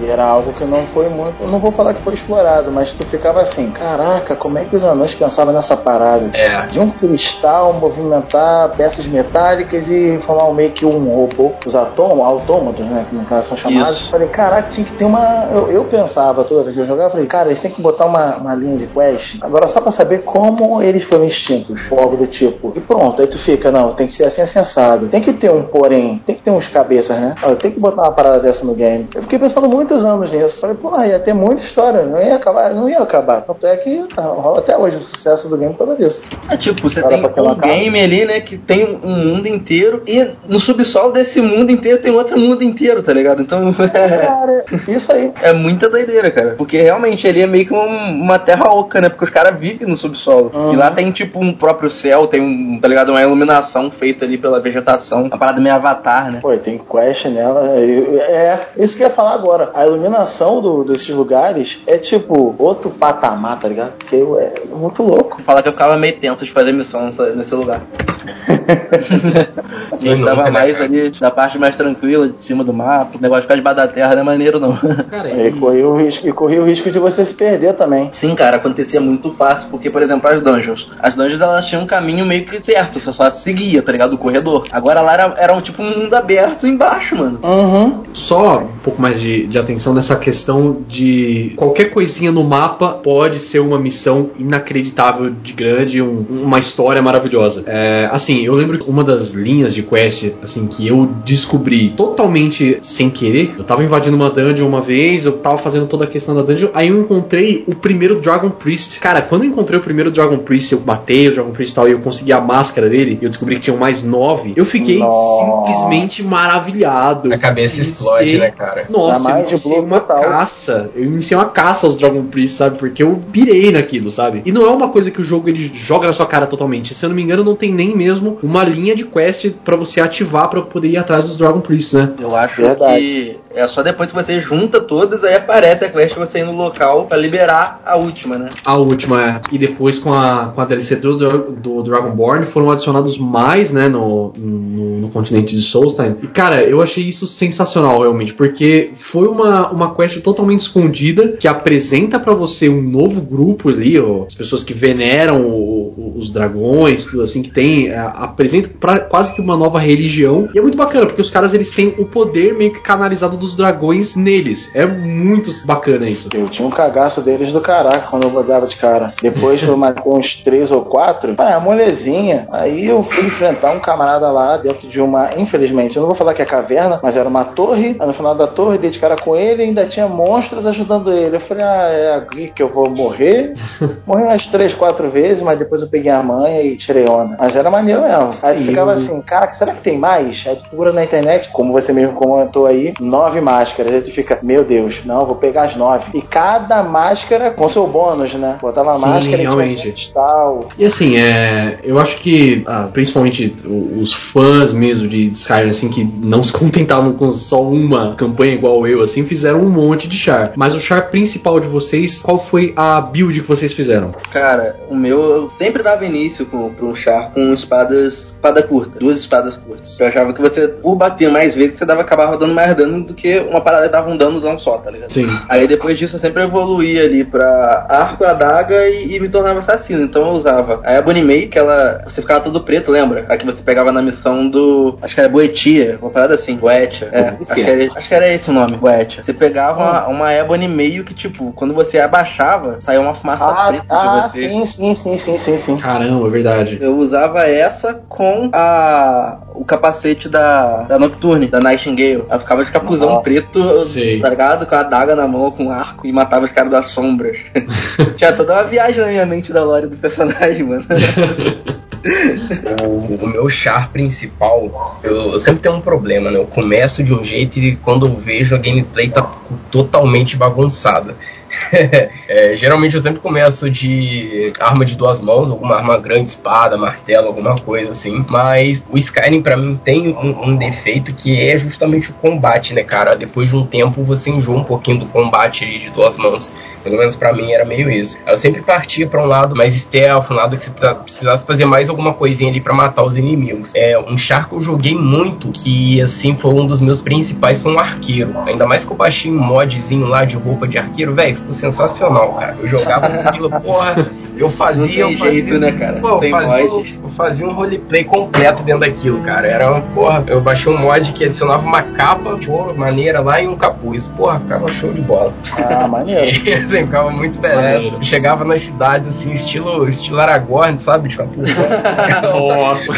E era algo que não foi muito. Eu não vou falar que foi explorado, mas tu ficava assim: caraca, como é que os anões pensavam nessa parada? É. De um cristal movimentar peças metálicas e formar meio que um robô, os atom, autômatos, né? Que no caso são chamados. Isso. Falei, caraca, tinha que ter uma. Eu, eu pensava toda vez que eu jogava, falei, cara, eles têm que botar uma, uma linha de quest. Agora só pra saber como eles foram extintos, ou algo do tipo. E pronto, aí tu fica, não, tem que ser assim assensado. Tem que ter um porém, tem que ter uns cabeças, né? Tem que botar uma parada dessa no game. Eu fiquei pensando muitos anos nisso. Falei, pô, ia ter muita história, não ia acabar, não ia acabar. Tanto é que tá, rola até hoje o sucesso do game por causa disso. É tipo, você tem um game ali, né, que tem um mundo inteiro e no subsolo desse mundo inteiro tem outro mundo inteiro, tá ligado? Então [laughs] Cara, isso aí. é muita doideira, cara. Porque realmente ali é meio que um- uma terra oca, né? Porque os caras vivem no subsolo. Uhum. E lá tem tipo um próprio céu, tem um, tá ligado? Uma iluminação feita ali pela vegetação. Uma parada meio avatar, né? Pô, tem quest nela. É, isso que eu ia falar agora. A iluminação do- desses lugares é tipo outro patamar, tá ligado? Porque é muito louco. Falar que eu ficava meio tenso de fazer missão nessa- nesse lugar. [laughs] Gostava nunca, mais ali da parte mais tranquila, de cima do mapa. O negócio de ficar debaixo da terra não é maneiro, não. Cara, E corria o risco, e corria o risco de você se perder também. Sim, cara, acontecia muito fácil, porque, por exemplo, as dungeons. As dungeons elas tinham um caminho meio que certo, você só seguia, tá ligado? Do corredor. Agora lá era, era um, tipo um mundo aberto embaixo, mano. Uhum. só um pouco mais de, de atenção nessa questão de qualquer coisinha no mapa pode ser uma missão inacreditável de grande, um- uma história maravilhosa. É, assim, eu lembro que uma das linhas de quest, assim, que eu descobri totalmente sem querer, eu tava invadindo uma dungeon uma vez, eu tava fazendo toda a questão da dungeon, aí eu encontrei o primeiro Dragon Priest. Cara, quando eu encontrei o primeiro Dragon Priest, eu matei o Dragon Priest e tal, e eu consegui a máscara dele, e eu descobri que tinham mais nove, eu fiquei Nossa. simplesmente maravilhado. A cabeça explode, né, cara? Nossa, eu iniciei uma total. caça. Eu iniciei uma caça aos Dragon Priest, sabe? Porque eu pirei naquilo, sabe? E não é uma coisa que o jogo ele joga na sua cara totalmente. Se eu não me engano, não tem nem mesmo uma linha de quest pra você ativar pra poder ir atrás dos Dragon Priests, né? Eu acho Verdade. que é só depois que você junta todas, aí aparece a quest você ir no local pra liberar a última, né? A última é. E depois com a, com a DLC do, do Dragonborn foram adicionados mais, né, no, no, no continente de Soulstein. E cara, eu achei isso sensacional realmente, porque foi uma, uma quest totalmente escondida que apresenta pra você um novo grupo ali, ó, as pessoas que veneram o- o- os dragões, tudo assim, que tem. é, apresenta pra quase que uma nova religião. E é muito bacana, porque os caras eles têm o poder meio que canalizado dos dragões neles. É muito bacana isso. Eu tinha um cagaço deles do caraca quando eu rodava de cara. Depois eu matei uns três ou quatro, ah, a molezinha. Aí eu fui enfrentar um camarada lá dentro de uma. Infelizmente, eu não vou falar que é caverna, mas era uma torre. Aí no final da torre, dei de cara com ele e ainda tinha monstros ajudando ele. Eu falei, ah, é aqui que eu vou morrer. [laughs] Morri umas três, quatro vezes, mas depois eu peguei a manha e tirei onda. Mas era maneiro mesmo. Aí E ficava assim, cara, será que tem mais? Aí tu procura na internet, como você mesmo comentou aí, nove máscaras. Aí tu fica, meu Deus, não, vou pegar as nove. E cada máscara com seu bônus, né? Botava a Sim, máscara realmente. e um cristal. E assim, é, eu acho que, ah, principalmente os fãs mesmo de Skyrim, assim, que não se [laughs] contentavam com só uma campanha igual eu, assim, fizeram um monte de char. Mas o char principal de vocês, qual foi a build que vocês fizeram? Cara, o meu eu sempre dava início com, pra um char com espadas, espada curta, duas espadas curtas. Eu achava que você, por bater mais vezes, você dava acabava dando mais dano do que uma parada dava um danozão só, tá ligado? Sim. Aí depois disso eu sempre evoluía ali pra arco, adaga e, e me tornava assassino. Então eu usava a Ebony May, que ela. Você ficava todo preto, lembra? A que você pegava na missão do. Acho que era Boetia, uma parada assim, Boetia. É, quê? acho que, era, acho que era esse o nome, Boetia. Você pegava uma, uma Ebony meio que, tipo, quando você abaixava, saía uma fumaça Ah, preta ah de você. sim, sim, sim, sim, sim, sim. Caramba, é verdade. Eu usava essa com a o capacete da, da Nocturne, da Nightingale. Ela ficava de capuzão Nossa, preto, sei. tá ligado? Com a adaga na mão, com um arco e matava os caras das sombras. [laughs] Tinha toda uma viagem na minha mente da lore do personagem, mano. [laughs] O, o meu char principal, eu, eu sempre tenho um problema, né? Eu começo de um jeito e quando eu vejo a gameplay tá totalmente bagunçada. [laughs] É, geralmente eu sempre começo de arma de duas mãos, alguma arma grande, espada, martelo, alguma coisa assim. Mas o Skyrim pra mim tem um, um defeito que é justamente o combate, né, cara? Depois de um tempo você enjoa um pouquinho do combate de duas mãos. Pelo menos pra mim era meio isso. Eu sempre partia pra um lado mais stealth, um lado que você precisasse fazer mais alguma coisinha ali pra matar os inimigos. É, um char que eu joguei muito, que assim foi um dos meus principais, foi um arqueiro. Ainda mais que eu baixei um modzinho lá de roupa de arqueiro, velho, ficou sensacional, cara. Eu jogava aquilo, porra, eu fazia. Não tem eu fazia, jeito, né, cara? Pô, eu Tem fazia, mod. eu fazia um roleplay completo dentro daquilo, cara. Era uma porra. Eu baixei um mod que adicionava uma capa de ouro maneira lá e um capuz. Porra, ficava show de bola. Ah, maneiro. [laughs] Ficava muito beleza. Chegava nas cidades assim, estilo, estilo Aragorn, sabe? De capuz. [laughs] Nossa.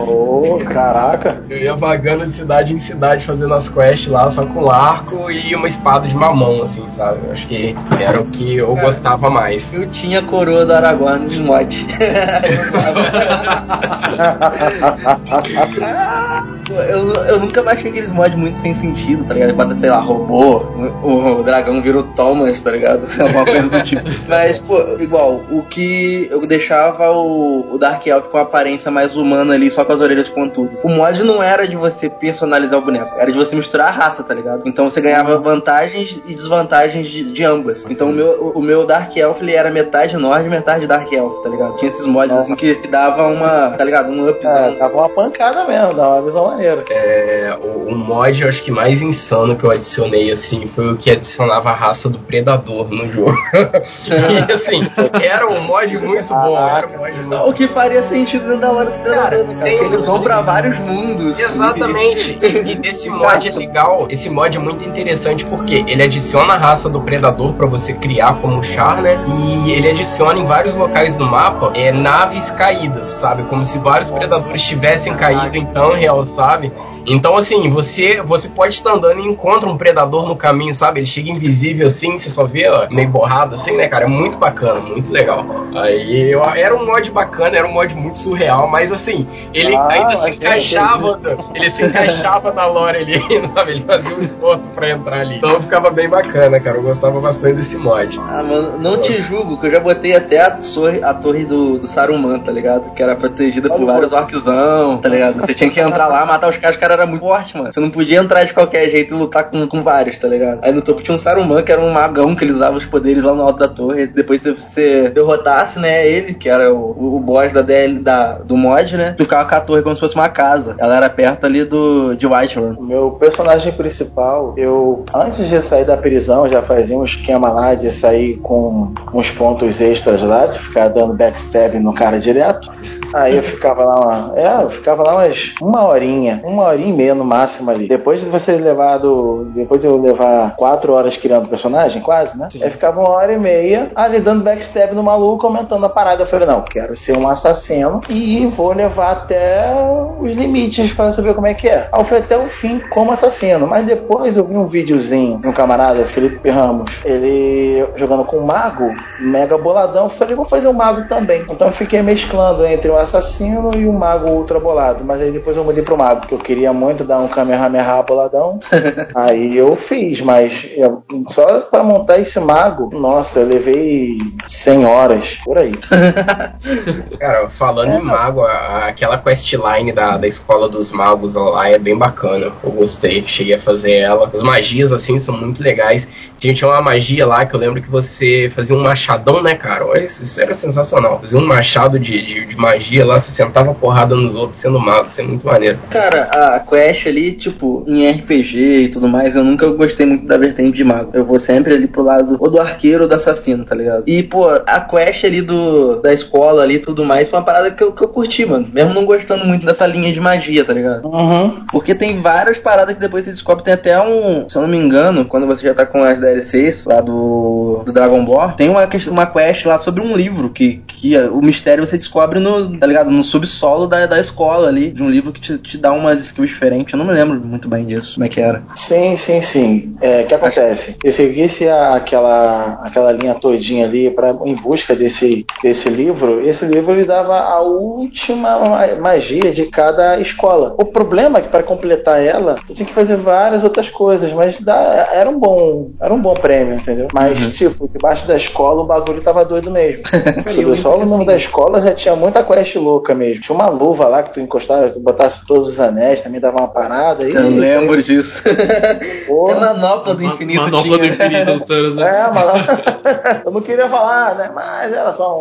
Ô, caraca. Eu ia vagando de cidade em cidade fazendo as quests lá, só com arco e uma espada de mamão, assim, sabe? Eu acho que era o que eu gostava mais. Eu tinha a coroa do Aragorn nos [laughs] mod. [laughs] Eu, eu nunca baixei aqueles mods muito sem sentido, tá ligado? Quando, sei lá, robô, o, o dragão virou Thomas, tá ligado? [laughs] Alguma coisa do tipo. Mas, pô, igual, o que eu deixava o, o Dark Elf com a aparência mais humana ali, só com as orelhas pontudas. O mod não era de você personalizar o boneco, era de você misturar a raça, tá ligado? Então você ganhava vantagens e desvantagens de, de ambas. Então o meu, o meu Dark Elf ele era metade Nord e metade Dark Elf, tá ligado? Tinha esses mods assim que, que dava uma, tá ligado? Um upzão. É, tava uma pancada mesmo, dava uma visão maneira. É, o, o mod, eu acho que mais insano que eu adicionei, assim, foi o que adicionava a raça do Predador no jogo. [laughs] e, assim, era um mod muito bom, era um mod muito O que faria sentido dentro da lore do Predador, né, cara? tem- eles vão pra vários mundos. Exatamente. [laughs] E esse mod é legal. Esse mod é muito interessante porque ele adiciona a raça do predador pra você criar como char, né? E ele adiciona em vários locais do mapa é, naves caídas, sabe? Como se vários predadores tivessem caído então, real, sabe? sabe? Então, assim, você você pode estar andando e encontra um predador no caminho, sabe? Ele chega invisível assim, você só vê ó, meio borrado assim, né, cara? É muito bacana, muito legal. Aí eu, era um mod bacana, era um mod muito surreal, mas assim, ele Ah, ainda se encaixava, [laughs] ele se encaixava na lore ali, [laughs] sabe? Ele fazia um esforço pra entrar ali. Então ficava bem bacana, cara. Eu gostava bastante desse mod. Ah, mano, não te julgo, que eu já botei até a torre, a torre do, do Saruman, tá ligado? Que era protegida por vários orczão, tá ligado? Você tinha que entrar lá, matar os caras, os caras eram muito fortes, mano. Você não podia entrar de qualquer jeito e lutar com, com vários, tá ligado? Aí no topo tinha um Saruman, que era um magão que ele usava os poderes lá no alto da torre. Depois se você derrotasse, né, ele, que era o, o boss da, DL, da do mod, né? Tu ficava com a torre como se fosse uma casa. Ela era perto ali do de Whiterun. Meu personagem principal, eu antes de sair da prisão já fazia um esquema lá de sair com uns pontos extras lá, de ficar dando backstab no cara direto. Aí eu ficava lá, uma, é, eu ficava lá umas uma horinha, uma horinha e meia no máximo ali. Depois de você levar do, depois de eu levar quatro horas criando o personagem, quase, né? Aí ficava uma hora e meia ali dando backstab no maluco, aumentando a parada. Eu falei, não, quero ser um assassino e vou levar até os limites para saber como é que é. Aí eu fui até o fim como assassino, mas depois eu vi um videozinho de um camarada, Felipe Ramos, ele jogando com um mago, mega boladão. Eu falei, vou fazer um mago também. Então eu fiquei mesclando entre o assassino e o mago ultra bolado, mas aí depois eu mudei pro mago, porque eu queria muito dar um Kamehameha boladão. [laughs] aí eu fiz, mas eu- só para montar esse mago, nossa, eu levei 100 horas por aí. [laughs] Cara, falando em mago, aquela questline da, da escola dos magos lá é bem bacana. Eu gostei, cheguei a fazer ela. As magias, assim, são muito legais. Tinha, uma magia lá que eu lembro que você fazia um machadão, né, cara? Isso, isso era sensacional. Fazia um machado de, de, de magia lá, você sentava porrada nos outros sendo mago. Isso é muito maneiro. Cara, a quest ali, tipo, em RPG e tudo mais, eu nunca gostei muito da vertente de mago. Eu vou sempre ali pro lado ou do arqueiro ou do assassino, tá ligado? E, pô, a quest ali do, da escola ali e tudo mais foi uma parada que eu, que eu curti, mano. Mesmo não gostando muito dessa linha de magia, tá ligado? Uhum. Porque tem várias paradas que depois você descobre. Tem até um, se eu não me engano, quando você já tá com as DLCs lá do, do Dragon Ball, tem uma, quest- uma quest lá sobre um livro que, que o mistério você descobre no, tá ligado? No subsolo da, da escola ali, de um livro que te, te dá umas skills diferentes. Eu não me lembro muito bem disso, como é que era. Sim, sim, sim. É, o que acontece? Se seguisse aquela, aquela linha todinha ali pra, em busca desse, desse livro, esse livro ele dava a última ma- magia de cada escola. O problema é que para completar ela, tu tinha que fazer várias outras coisas, mas dá- era um bom, era um bom prêmio, entendeu? Mas, tipo, debaixo da escola o bagulho tava doido mesmo. [laughs] eu Subiu só o nome assim, da escola já tinha muita quest louca mesmo. Tinha uma luva lá que tu encostava, tu botasse todos os anéis, também dava uma parada. E, Eu lembro disso. [laughs] Pô, É manopla do infinito Manopla do tinha. infinito [laughs] do Thanos, né? é, mas [laughs] eu não queria falar, né? Mas era só um.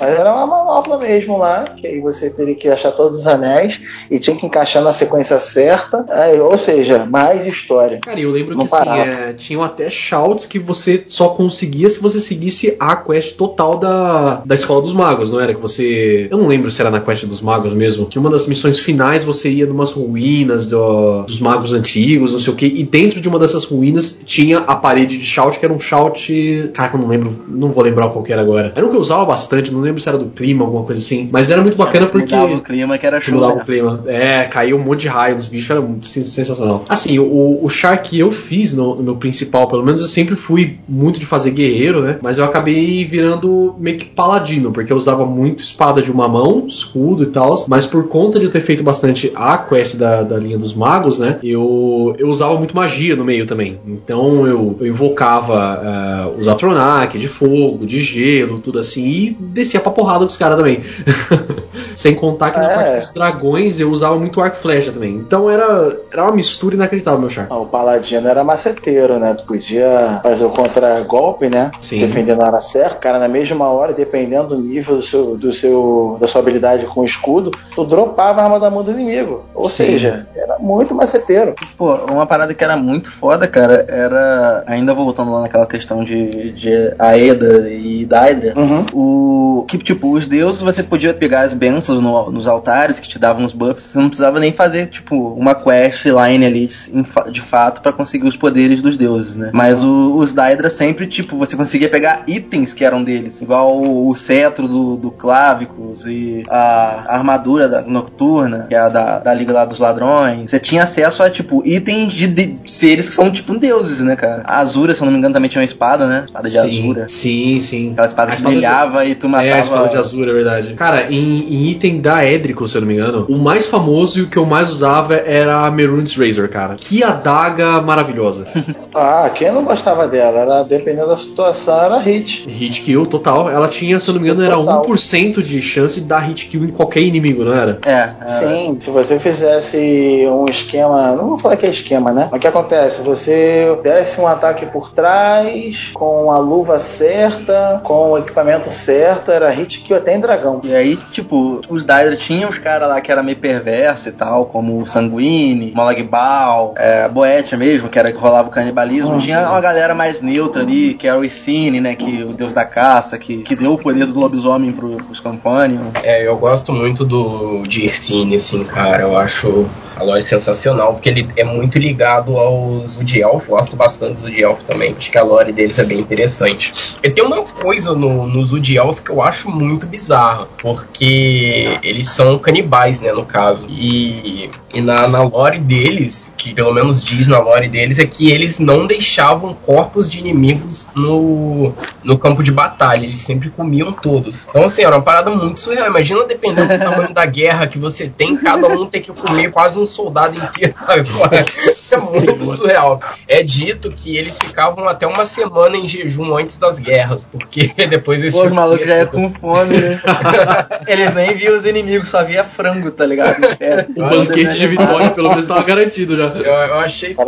Mas era uma manopla mesmo lá, que aí você teria que achar todos os anéis e tinha que encaixar na sequência certa. É, ou seja, mais história. Cara, eu lembro Não que assim, é, tinham até shouts que você só conseguia se você seguisse a quest total da, da Escola dos Magos, não era? Que você. Eu não lembro se era na quest dos magos mesmo. Que uma das missões finais você ia numas ruínas do- dos magos antigos, não sei o que, e dentro de uma dessas ruínas tinha a parede de shout, que era um shout. Cara, que eu não lembro, não vou lembrar qual que era agora. Era um que eu usava bastante, não lembro se era do clima, alguma coisa assim. Mas era muito bacana porque. Mudava o clima que era show. mudava né? o clima. É, caiu um monte de raio nos bichos, era sensacional. Assim, o, o char que eu fiz no, no meu principal, pelo menos eu sempre fui muito de fazer guerreiro, né? Mas eu acabei virando meio que paladino, porque eu usava muito espada de uma mão, escudo e tal. Mas por conta de eu ter feito bastante a quest da, da linha dos magos, né? Eu, eu usava muito magia no meio também. Então eu, eu invocava ah, os Atronak de fogo, de gelo, tudo assim, e descia pra porrada dos caras também. [laughs] Sem contar que na É. parte dos dragões eu usava muito arco flecha também. Então era, era uma mistura inacreditável, meu char. Ah, O paladino era maceteiro, né? Tu podia fazer o contra-golpe, né? Sim. Defendendo na hora certa, cara, na mesma hora, dependendo do nível do seu, do seu, da sua habilidade com o escudo, tu dropava a arma da mão do inimigo. Ou Sim. seja, era muito maceteiro. Pô, uma parada que era muito foda, cara, era. Ainda voltando lá naquela questão de, de Aeda e Daedra. Uhum. O. Que, tipo, os deuses você podia pegar as bênçãos no- nos altares que te davam os buffs, você não precisava nem fazer, tipo, uma quest line ali de, de fato pra conseguir os poderes dos deuses, né? Mas o- os Daedra sempre, tipo, você conseguia pegar itens que eram deles, igual o, o cetro do, do E a, a armadura da Nocturna, que é a da, da Liga lá dos Ladrões. Você tinha acesso a, tipo, itens de, de seres que são, tipo, deuses, né, cara? A Azura, se eu não me engano, também tinha uma espada, né? Espada de sim, Azura. Sim, sim. Aquela espada A que espada de- brilhava e tu matava. É, a espada de Azura, é verdade. Cara, em, em item da Edrico, se eu não me engano, o mais famoso e o que eu mais usava era a Merun's Razor, cara. Que adaga maravilhosa. [laughs] Ah, quem não gostava dela? Era, dependendo da situação, era hit. hit kill total. Ela tinha, se eu não me engano, era Total. 1% de chance de dar hit kill em qualquer inimigo, não era? É, é. Sim, se você fizesse um esquema, não vou falar que é esquema, né? Mas o que acontece? Você desse um ataque por trás, com a luva certa, com o equipamento certo, era hit kill até em dragão. E aí, tipo, os Daedra tinham os caras lá que era meio perverso e tal, como o Sanguine, Molagbal, é, Boetia mesmo, que era que rolava o canibalismo. Uhum. Tinha uma galera mais neutra ali, que é o Icine, né, que o deus da caça, que, que deu o poder do lobisomem pro, pros Companions. É, eu gosto muito do de Irsine, assim, cara. Eu acho a lore sensacional, porque ele é muito ligado aos Udielf. Gosto bastante dos Udielf também. Acho que a lore deles é bem interessante. E tem uma coisa no, nos Udielf que eu acho muito bizarra, porque eles são canibais, né, no caso. E, e na, na lore deles, que pelo menos diz na lore deles, é que eles não deixavam corpos de inimigos no, no campo de batalha. Eles sempre comiam todos. Então, assim, era uma parada muito surreal. Imagina, dependendo do tamanho da guerra que você tem, cada um ter que comer quase um soldado inteiro. [laughs] Isso é muito surreal. É dito que eles ficavam até uma semana em jejum antes das guerras, porque [laughs] depois eles Pô, os malucos já é com fome, né? [laughs] Eles nem viam os inimigos, só via frango, tá ligado? É, O banquete de vitória, pelo menos, estava garantido já. Eu, eu achei isso.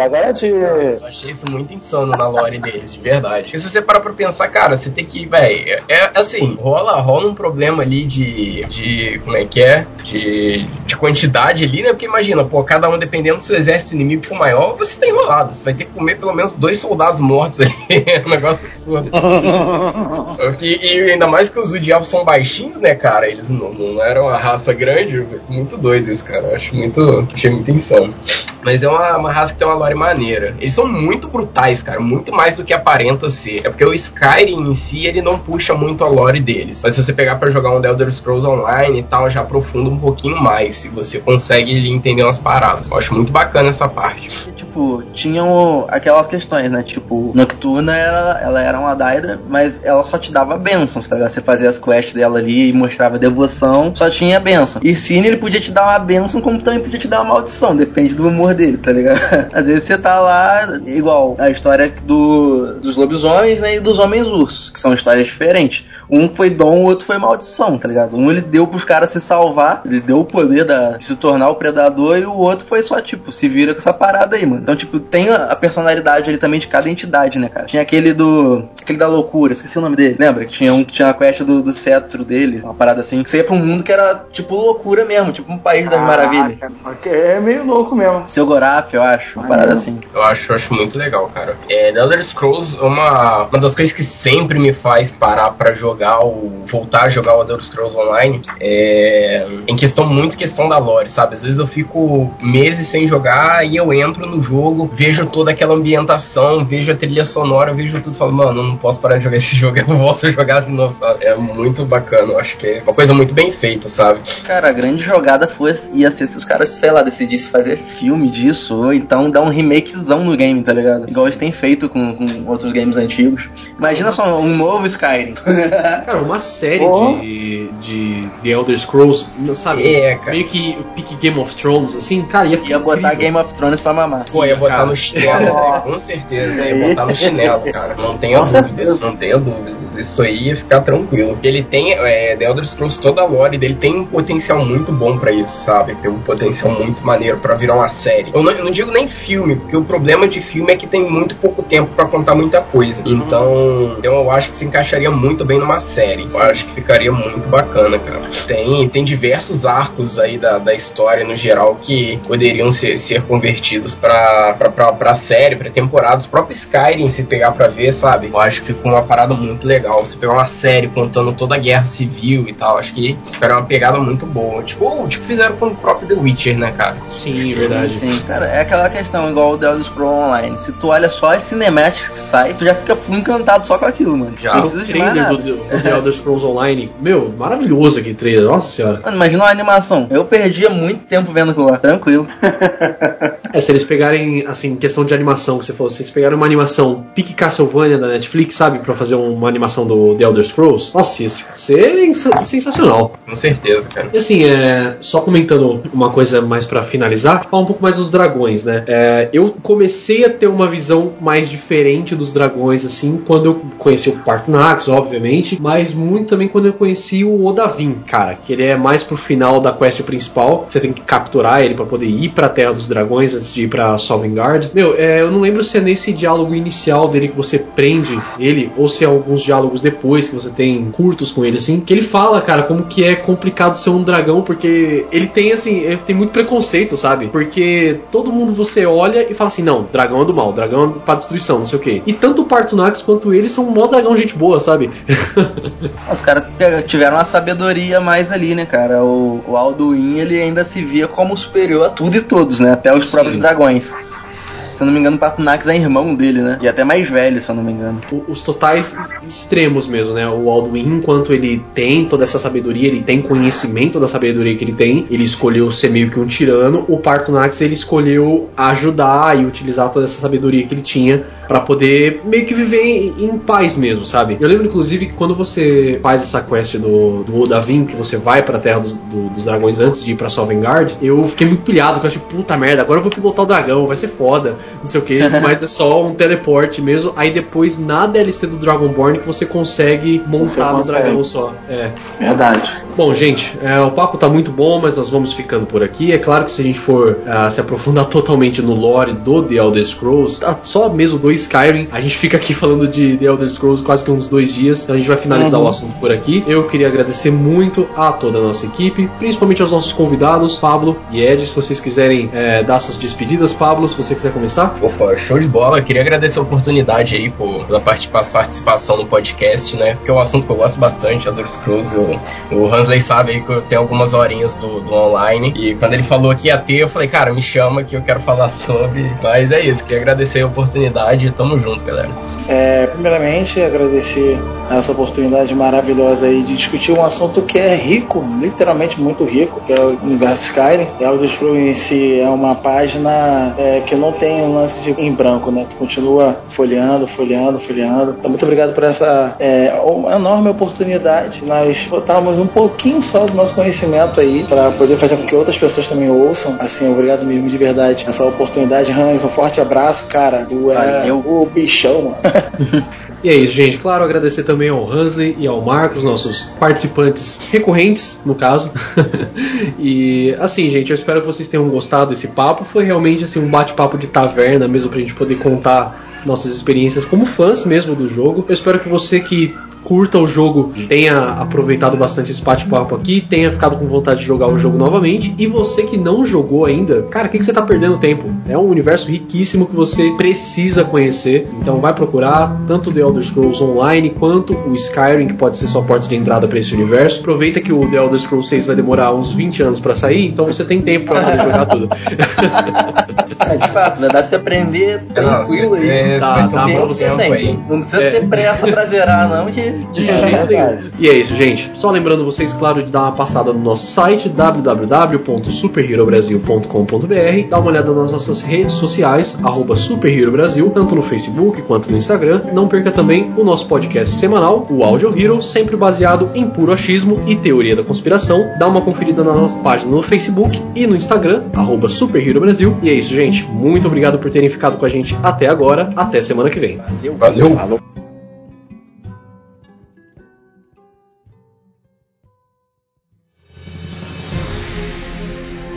Eu achei isso muito insano na lore deles, de verdade. Porque se você parar pra pensar, cara, você tem que, velho, é, é assim, rola, rola um problema ali de, de como é que é? De, de quantidade ali, né? Porque imagina, pô, cada um dependendo do seu exército inimigo for maior, você tá enrolado. Você vai ter que comer pelo menos dois soldados mortos ali. [laughs] é um negócio absurdo. [laughs] E, e ainda mais que os Udiavos são baixinhos, né, cara? Eles não, não eram uma raça grande. Muito doido isso, cara. Eu acho muito. Achei muito insano. Mas é uma, uma raça que tem uma lore maneira. Eles são muito brutais, cara. Muito mais do que aparenta ser. É porque o Skyrim em si, ele não puxa muito a lore deles. Mas se você pegar para jogar um The Elder Scrolls Online e tal, já aprofunda um pouquinho mais. Se você consegue entender umas paradas. Eu acho muito bacana essa parte. Tipo, tinham aquelas questões, né? Tipo, Nocturna era, ela era uma Daedra, mas ela só te dava bênçãos, tá ligado? Você fazia as quests dela ali e mostrava devoção, só tinha bênção. E Cine, ele podia te dar uma bênção, como também podia te dar uma maldição, depende do humor dele, tá ligado? [laughs] Às vezes você tá lá, igual a história do, dos lobisomens né, e dos homens ursos, que são histórias diferentes. Um foi dom, o outro foi maldição, tá ligado? Um ele deu pros caras se salvar, ele deu o poder da, de se tornar o predador, e o outro foi só, tipo, se vira com essa parada aí, mano. Então, tipo, tem a, personalidade ali também de cada entidade, né, cara? Tinha aquele do. aquele da loucura, esqueci o nome dele, lembra? Que tinha um que tinha a quest do, do cetro dele, uma parada assim. Que você ia pra um mundo que era, tipo, loucura mesmo, tipo um país das maravilhas. É meio louco mesmo. Seu Goraf, eu acho, uma parada assim. Eu acho, eu acho muito legal, cara. É, The Elder Scrolls uma, uma das coisas que sempre me faz parar pra jogar o. voltar a jogar o Elder Scrolls Online é. em questão, muito questão da lore, sabe? Às vezes eu fico meses sem jogar e eu entro no jogo, vejo toda aquela ambientação, vejo a trilha sonora, vejo tudo falo, mano, não posso parar de jogar [laughs] esse jogo, eu volto a jogar de novo, sabe? É muito bacana, eu acho que é uma coisa muito bem feita, sabe? Cara, a grande jogada foi, ia ser se os caras, sei lá, decidissem fazer filme disso, ou então dar um remakezão no game, tá ligado? Igual eles têm feito com, com outros games antigos. Imagina só um novo Skyrim. [laughs] Cara, uma série Oh. de, de The Elder Scrolls, sabe? É, cara. Meio que o pique Game of Thrones, assim, cara, ia, ia botar incrível. Game of Thrones pra mamar. Pô, ia botar Cara. no chinelo, né? [laughs] com certeza, ia botar no chinelo, cara. Não tenha dúvidas, não tenha dúvidas. Isso aí ia ficar tranquilo. Ele tem, é, The Elder Scrolls, toda a lore dele tem um potencial muito bom pra isso, sabe? Tem um potencial muito maneiro pra virar uma série. Eu não, eu não digo nem filme, porque o problema de filme é que tem muito pouco tempo pra contar muita coisa. Então, então eu acho que se encaixaria muito bem numa série. Eu acho que ficaria muito bacana, cara. Tem, tem diversos arcos aí da, da história no geral que poderiam ser, ser convertidos pra, pra, pra, pra série, pra temporada. Os próprios Skyrim, se pegar pra ver, sabe? Eu acho que ficou uma parada muito legal. Se pegar uma série contando toda a guerra civil e tal, acho que ficaria uma pegada muito boa. Tipo, tipo fizeram com o próprio The Witcher, né, cara? Sim, verdade. Sim, cara, é aquela questão igual o The Elder Scrolls Online. Se tu olha só as cinemáticas que sai, tu já fica full encantado só com aquilo, mano. Já. Não O precisa trailer do, do The Elder Scrolls Online, meu, maravilhoso aquele trailer, nossa senhora. Mano, imagina uma animação. Eu perdia muito tempo vendo aquilo lá, tranquilo. É, se eles pegarem, assim, questão de animação que você falou, se eles pegarem uma animação pique Castlevania da Netflix, sabe, pra fazer uma animação do The Elder Scrolls, nossa, ia ser sensacional. Com certeza, cara. E assim, é, só comentando uma coisa mais pra finalizar, falar um pouco mais dos dragões, né? É, eu comecei a ter uma visão mais diferente dos dragões, assim, quando eu conheci o Partonax, obviamente, mas muito também quando eu conheci o Odavin, cara, que ele é mais pro final da quest principal, você tem que capturar ele pra poder ir pra Terra dos Dragões antes de ir pra Sovngarde. Meu, é, eu não lembro se é nesse diálogo inicial dele que você prende ele, ou se é alguns diálogos depois que você tem curtos com ele, assim, que ele fala, cara, como que é complicado ser um dragão, porque ele tem, assim, ele tem muito preconceito, sabe? Porque todo mundo você olha e fala assim, não, dragão é do mal, dragão é pra destruição, não sei o quê. E tanto o Partunax quanto ele são mó dragão gente boa, sabe? [laughs] Os caras tiveram uma sabedoria mais ali, né, cara? O, o Alduin, ele ainda se via como superior a tudo e todos, né? Até os próprios dragões. Se eu não me engano, o Partunax é irmão dele, né? E até mais velho, se eu não me engano. O- os totais extremos mesmo, né? O Alduin, enquanto ele tem toda essa sabedoria, ele tem conhecimento da sabedoria que ele tem, ele escolheu ser meio que um tirano. O Partunax, ele escolheu ajudar e utilizar toda essa sabedoria que ele tinha pra poder meio que viver em, em paz mesmo, sabe? Eu lembro, inclusive, que quando você faz essa quest do, do Odavin, que você vai pra Terra dos, do- dos Dragões antes de ir pra Sovngarde, eu fiquei muito pilhado, porque eu achei, puta merda, agora eu vou pilotar o dragão, vai ser foda, não sei o que, mas é só um teleporte mesmo. Aí depois, na DLC do Dragonborn, que você consegue Você montar no consegue. dragão só. É. Verdade. Bom, gente, é, o papo tá muito bom, mas nós vamos ficando por aqui. É claro que se a gente for ah, se aprofundar [laughs] totalmente no lore do The Elder Scrolls, tá, só mesmo do Skyrim, a gente fica aqui falando de The Elder Scrolls quase que uns dois dias. Então a gente vai finalizar Uhum. o assunto por aqui. Eu queria agradecer muito a toda a nossa equipe, principalmente aos nossos convidados, Pablo e Ed. Se vocês quiserem é, dar suas despedidas, Pablo, se você quiser começar. Começar? Opa, show de bola. Eu queria agradecer a oportunidade aí por, pela participação no podcast, né? Porque é um assunto que eu gosto bastante, Elder Scrolls. Eu, o Hansley sabe aí que eu tenho algumas horinhas do, do, online. E quando ele falou que ia ter, eu falei, cara, me chama que eu quero falar [laughs] sobre. Mas é isso, queria agradecer a oportunidade. Tamo junto, galera. É, primeiramente, agradecer essa oportunidade maravilhosa aí de discutir um assunto que é rico, literalmente muito rico, que é o universo Skyrim. E Elder Scrolls em si é uma página é, que não tem um lance de, em branco, né? Que continua folheando, folheando, folheando. Então, muito obrigado por essa é, enorme oportunidade. Nós botarmos um pouquinho só do nosso conhecimento aí para poder fazer com que outras pessoas também ouçam. Assim, obrigado mesmo de verdade essa oportunidade. Hans, um forte abraço, cara. Tu é o bichão, mano. [laughs] E é isso, gente. Claro, agradecer também ao Hansley e ao Marcos, nossos participantes recorrentes, no caso. [laughs] e assim, gente, eu espero que vocês tenham gostado desse papo. Foi realmente assim um bate-papo de taverna mesmo pra gente poder contar nossas experiências como fãs mesmo do jogo. Eu espero que você que curta o jogo, tenha aproveitado bastante esse bate-papo aqui, tenha ficado com vontade de jogar o jogo novamente. E você que não jogou ainda, cara, o que, que você tá perdendo tempo? É um universo riquíssimo que você precisa conhecer. Então vai procurar tanto The Elder Scrolls Online quanto o Skyrim, que pode ser sua porta de entrada para esse universo. Aproveita que o The Elder Scrolls 6 vai demorar uns 20 anos para sair, então você tem tempo para poder jogar tudo. [laughs] é, de fato, vai dar pra você aprender tranquilo aí. É, tá, tá, você tem. Não precisa é. ter pressa pra zerar, não, que de jeito nenhum. E é isso, gente. Só lembrando vocês, claro, de dar uma passada no nosso site www.superherobrasil.com.br, dá uma olhada nas nossas redes sociais, arroba Super Brasil, tanto no Facebook quanto no Instagram. Não perca também o nosso podcast semanal, o Audio Hero, sempre baseado em puro achismo e teoria da conspiração. Dá uma conferida na nossa página no Facebook e no Instagram, arroba Super Brasil. E é isso, gente. Muito obrigado por terem ficado com a gente até agora. Até semana que vem. Valeu. Valeu. Valeu.